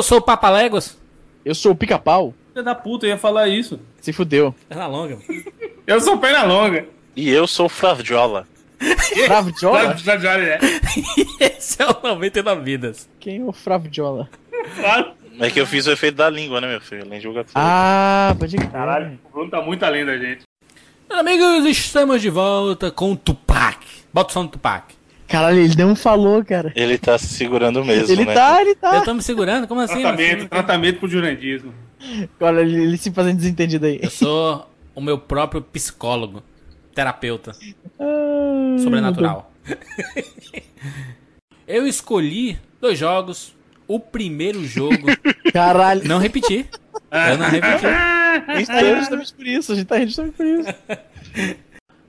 Eu sou o Papaléguas. Eu sou o pica-pau. Filha da puta, eu ia falar isso. Se fudeu. Perna longa. Eu sou perna longa. E eu sou o Flaviola. Fravdiola? Já, já, já, Esse é o 99 Vidas. Quem é o Fravdiola? Claro. É que eu fiz o efeito da língua, né, meu filho? Além de jogar tudo. Ah, pode crer. Caralho, o Bruno tá muito além da gente. Meus amigos, estamos de volta com o Tupac. Bota o som do Tupac. Caralho, ele não falou, cara. Ele tá se segurando mesmo, Ele né? tá, ele Eu tá. tô me segurando? Como assim? Tratamento, tratamento pro jurandismo. Olha, ele, ele se fazendo desentendido aí. Eu sou o meu próprio psicólogo, terapeuta, Ah, sobrenatural. Eu escolhi dois jogos. O primeiro jogo. Caralho. Não repeti. Eu não repeti. A gente tá justamente por isso. A gente tá justamente por isso.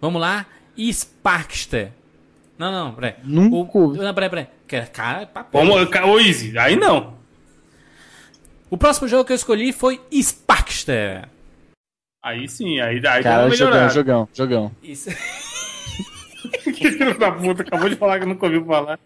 Vamos lá. Sparkster. Não, não, peraí. Nunca O, ouvi. não, peraí, peraí. Cara, é papel. Ô Easy, aí não. O próximo jogo que eu escolhi foi Sparkster. Aí sim, aí, aí Caralho, jogão, jogão, jogão. Isso. Que filho da puta, acabou de falar que nunca ouviu falar.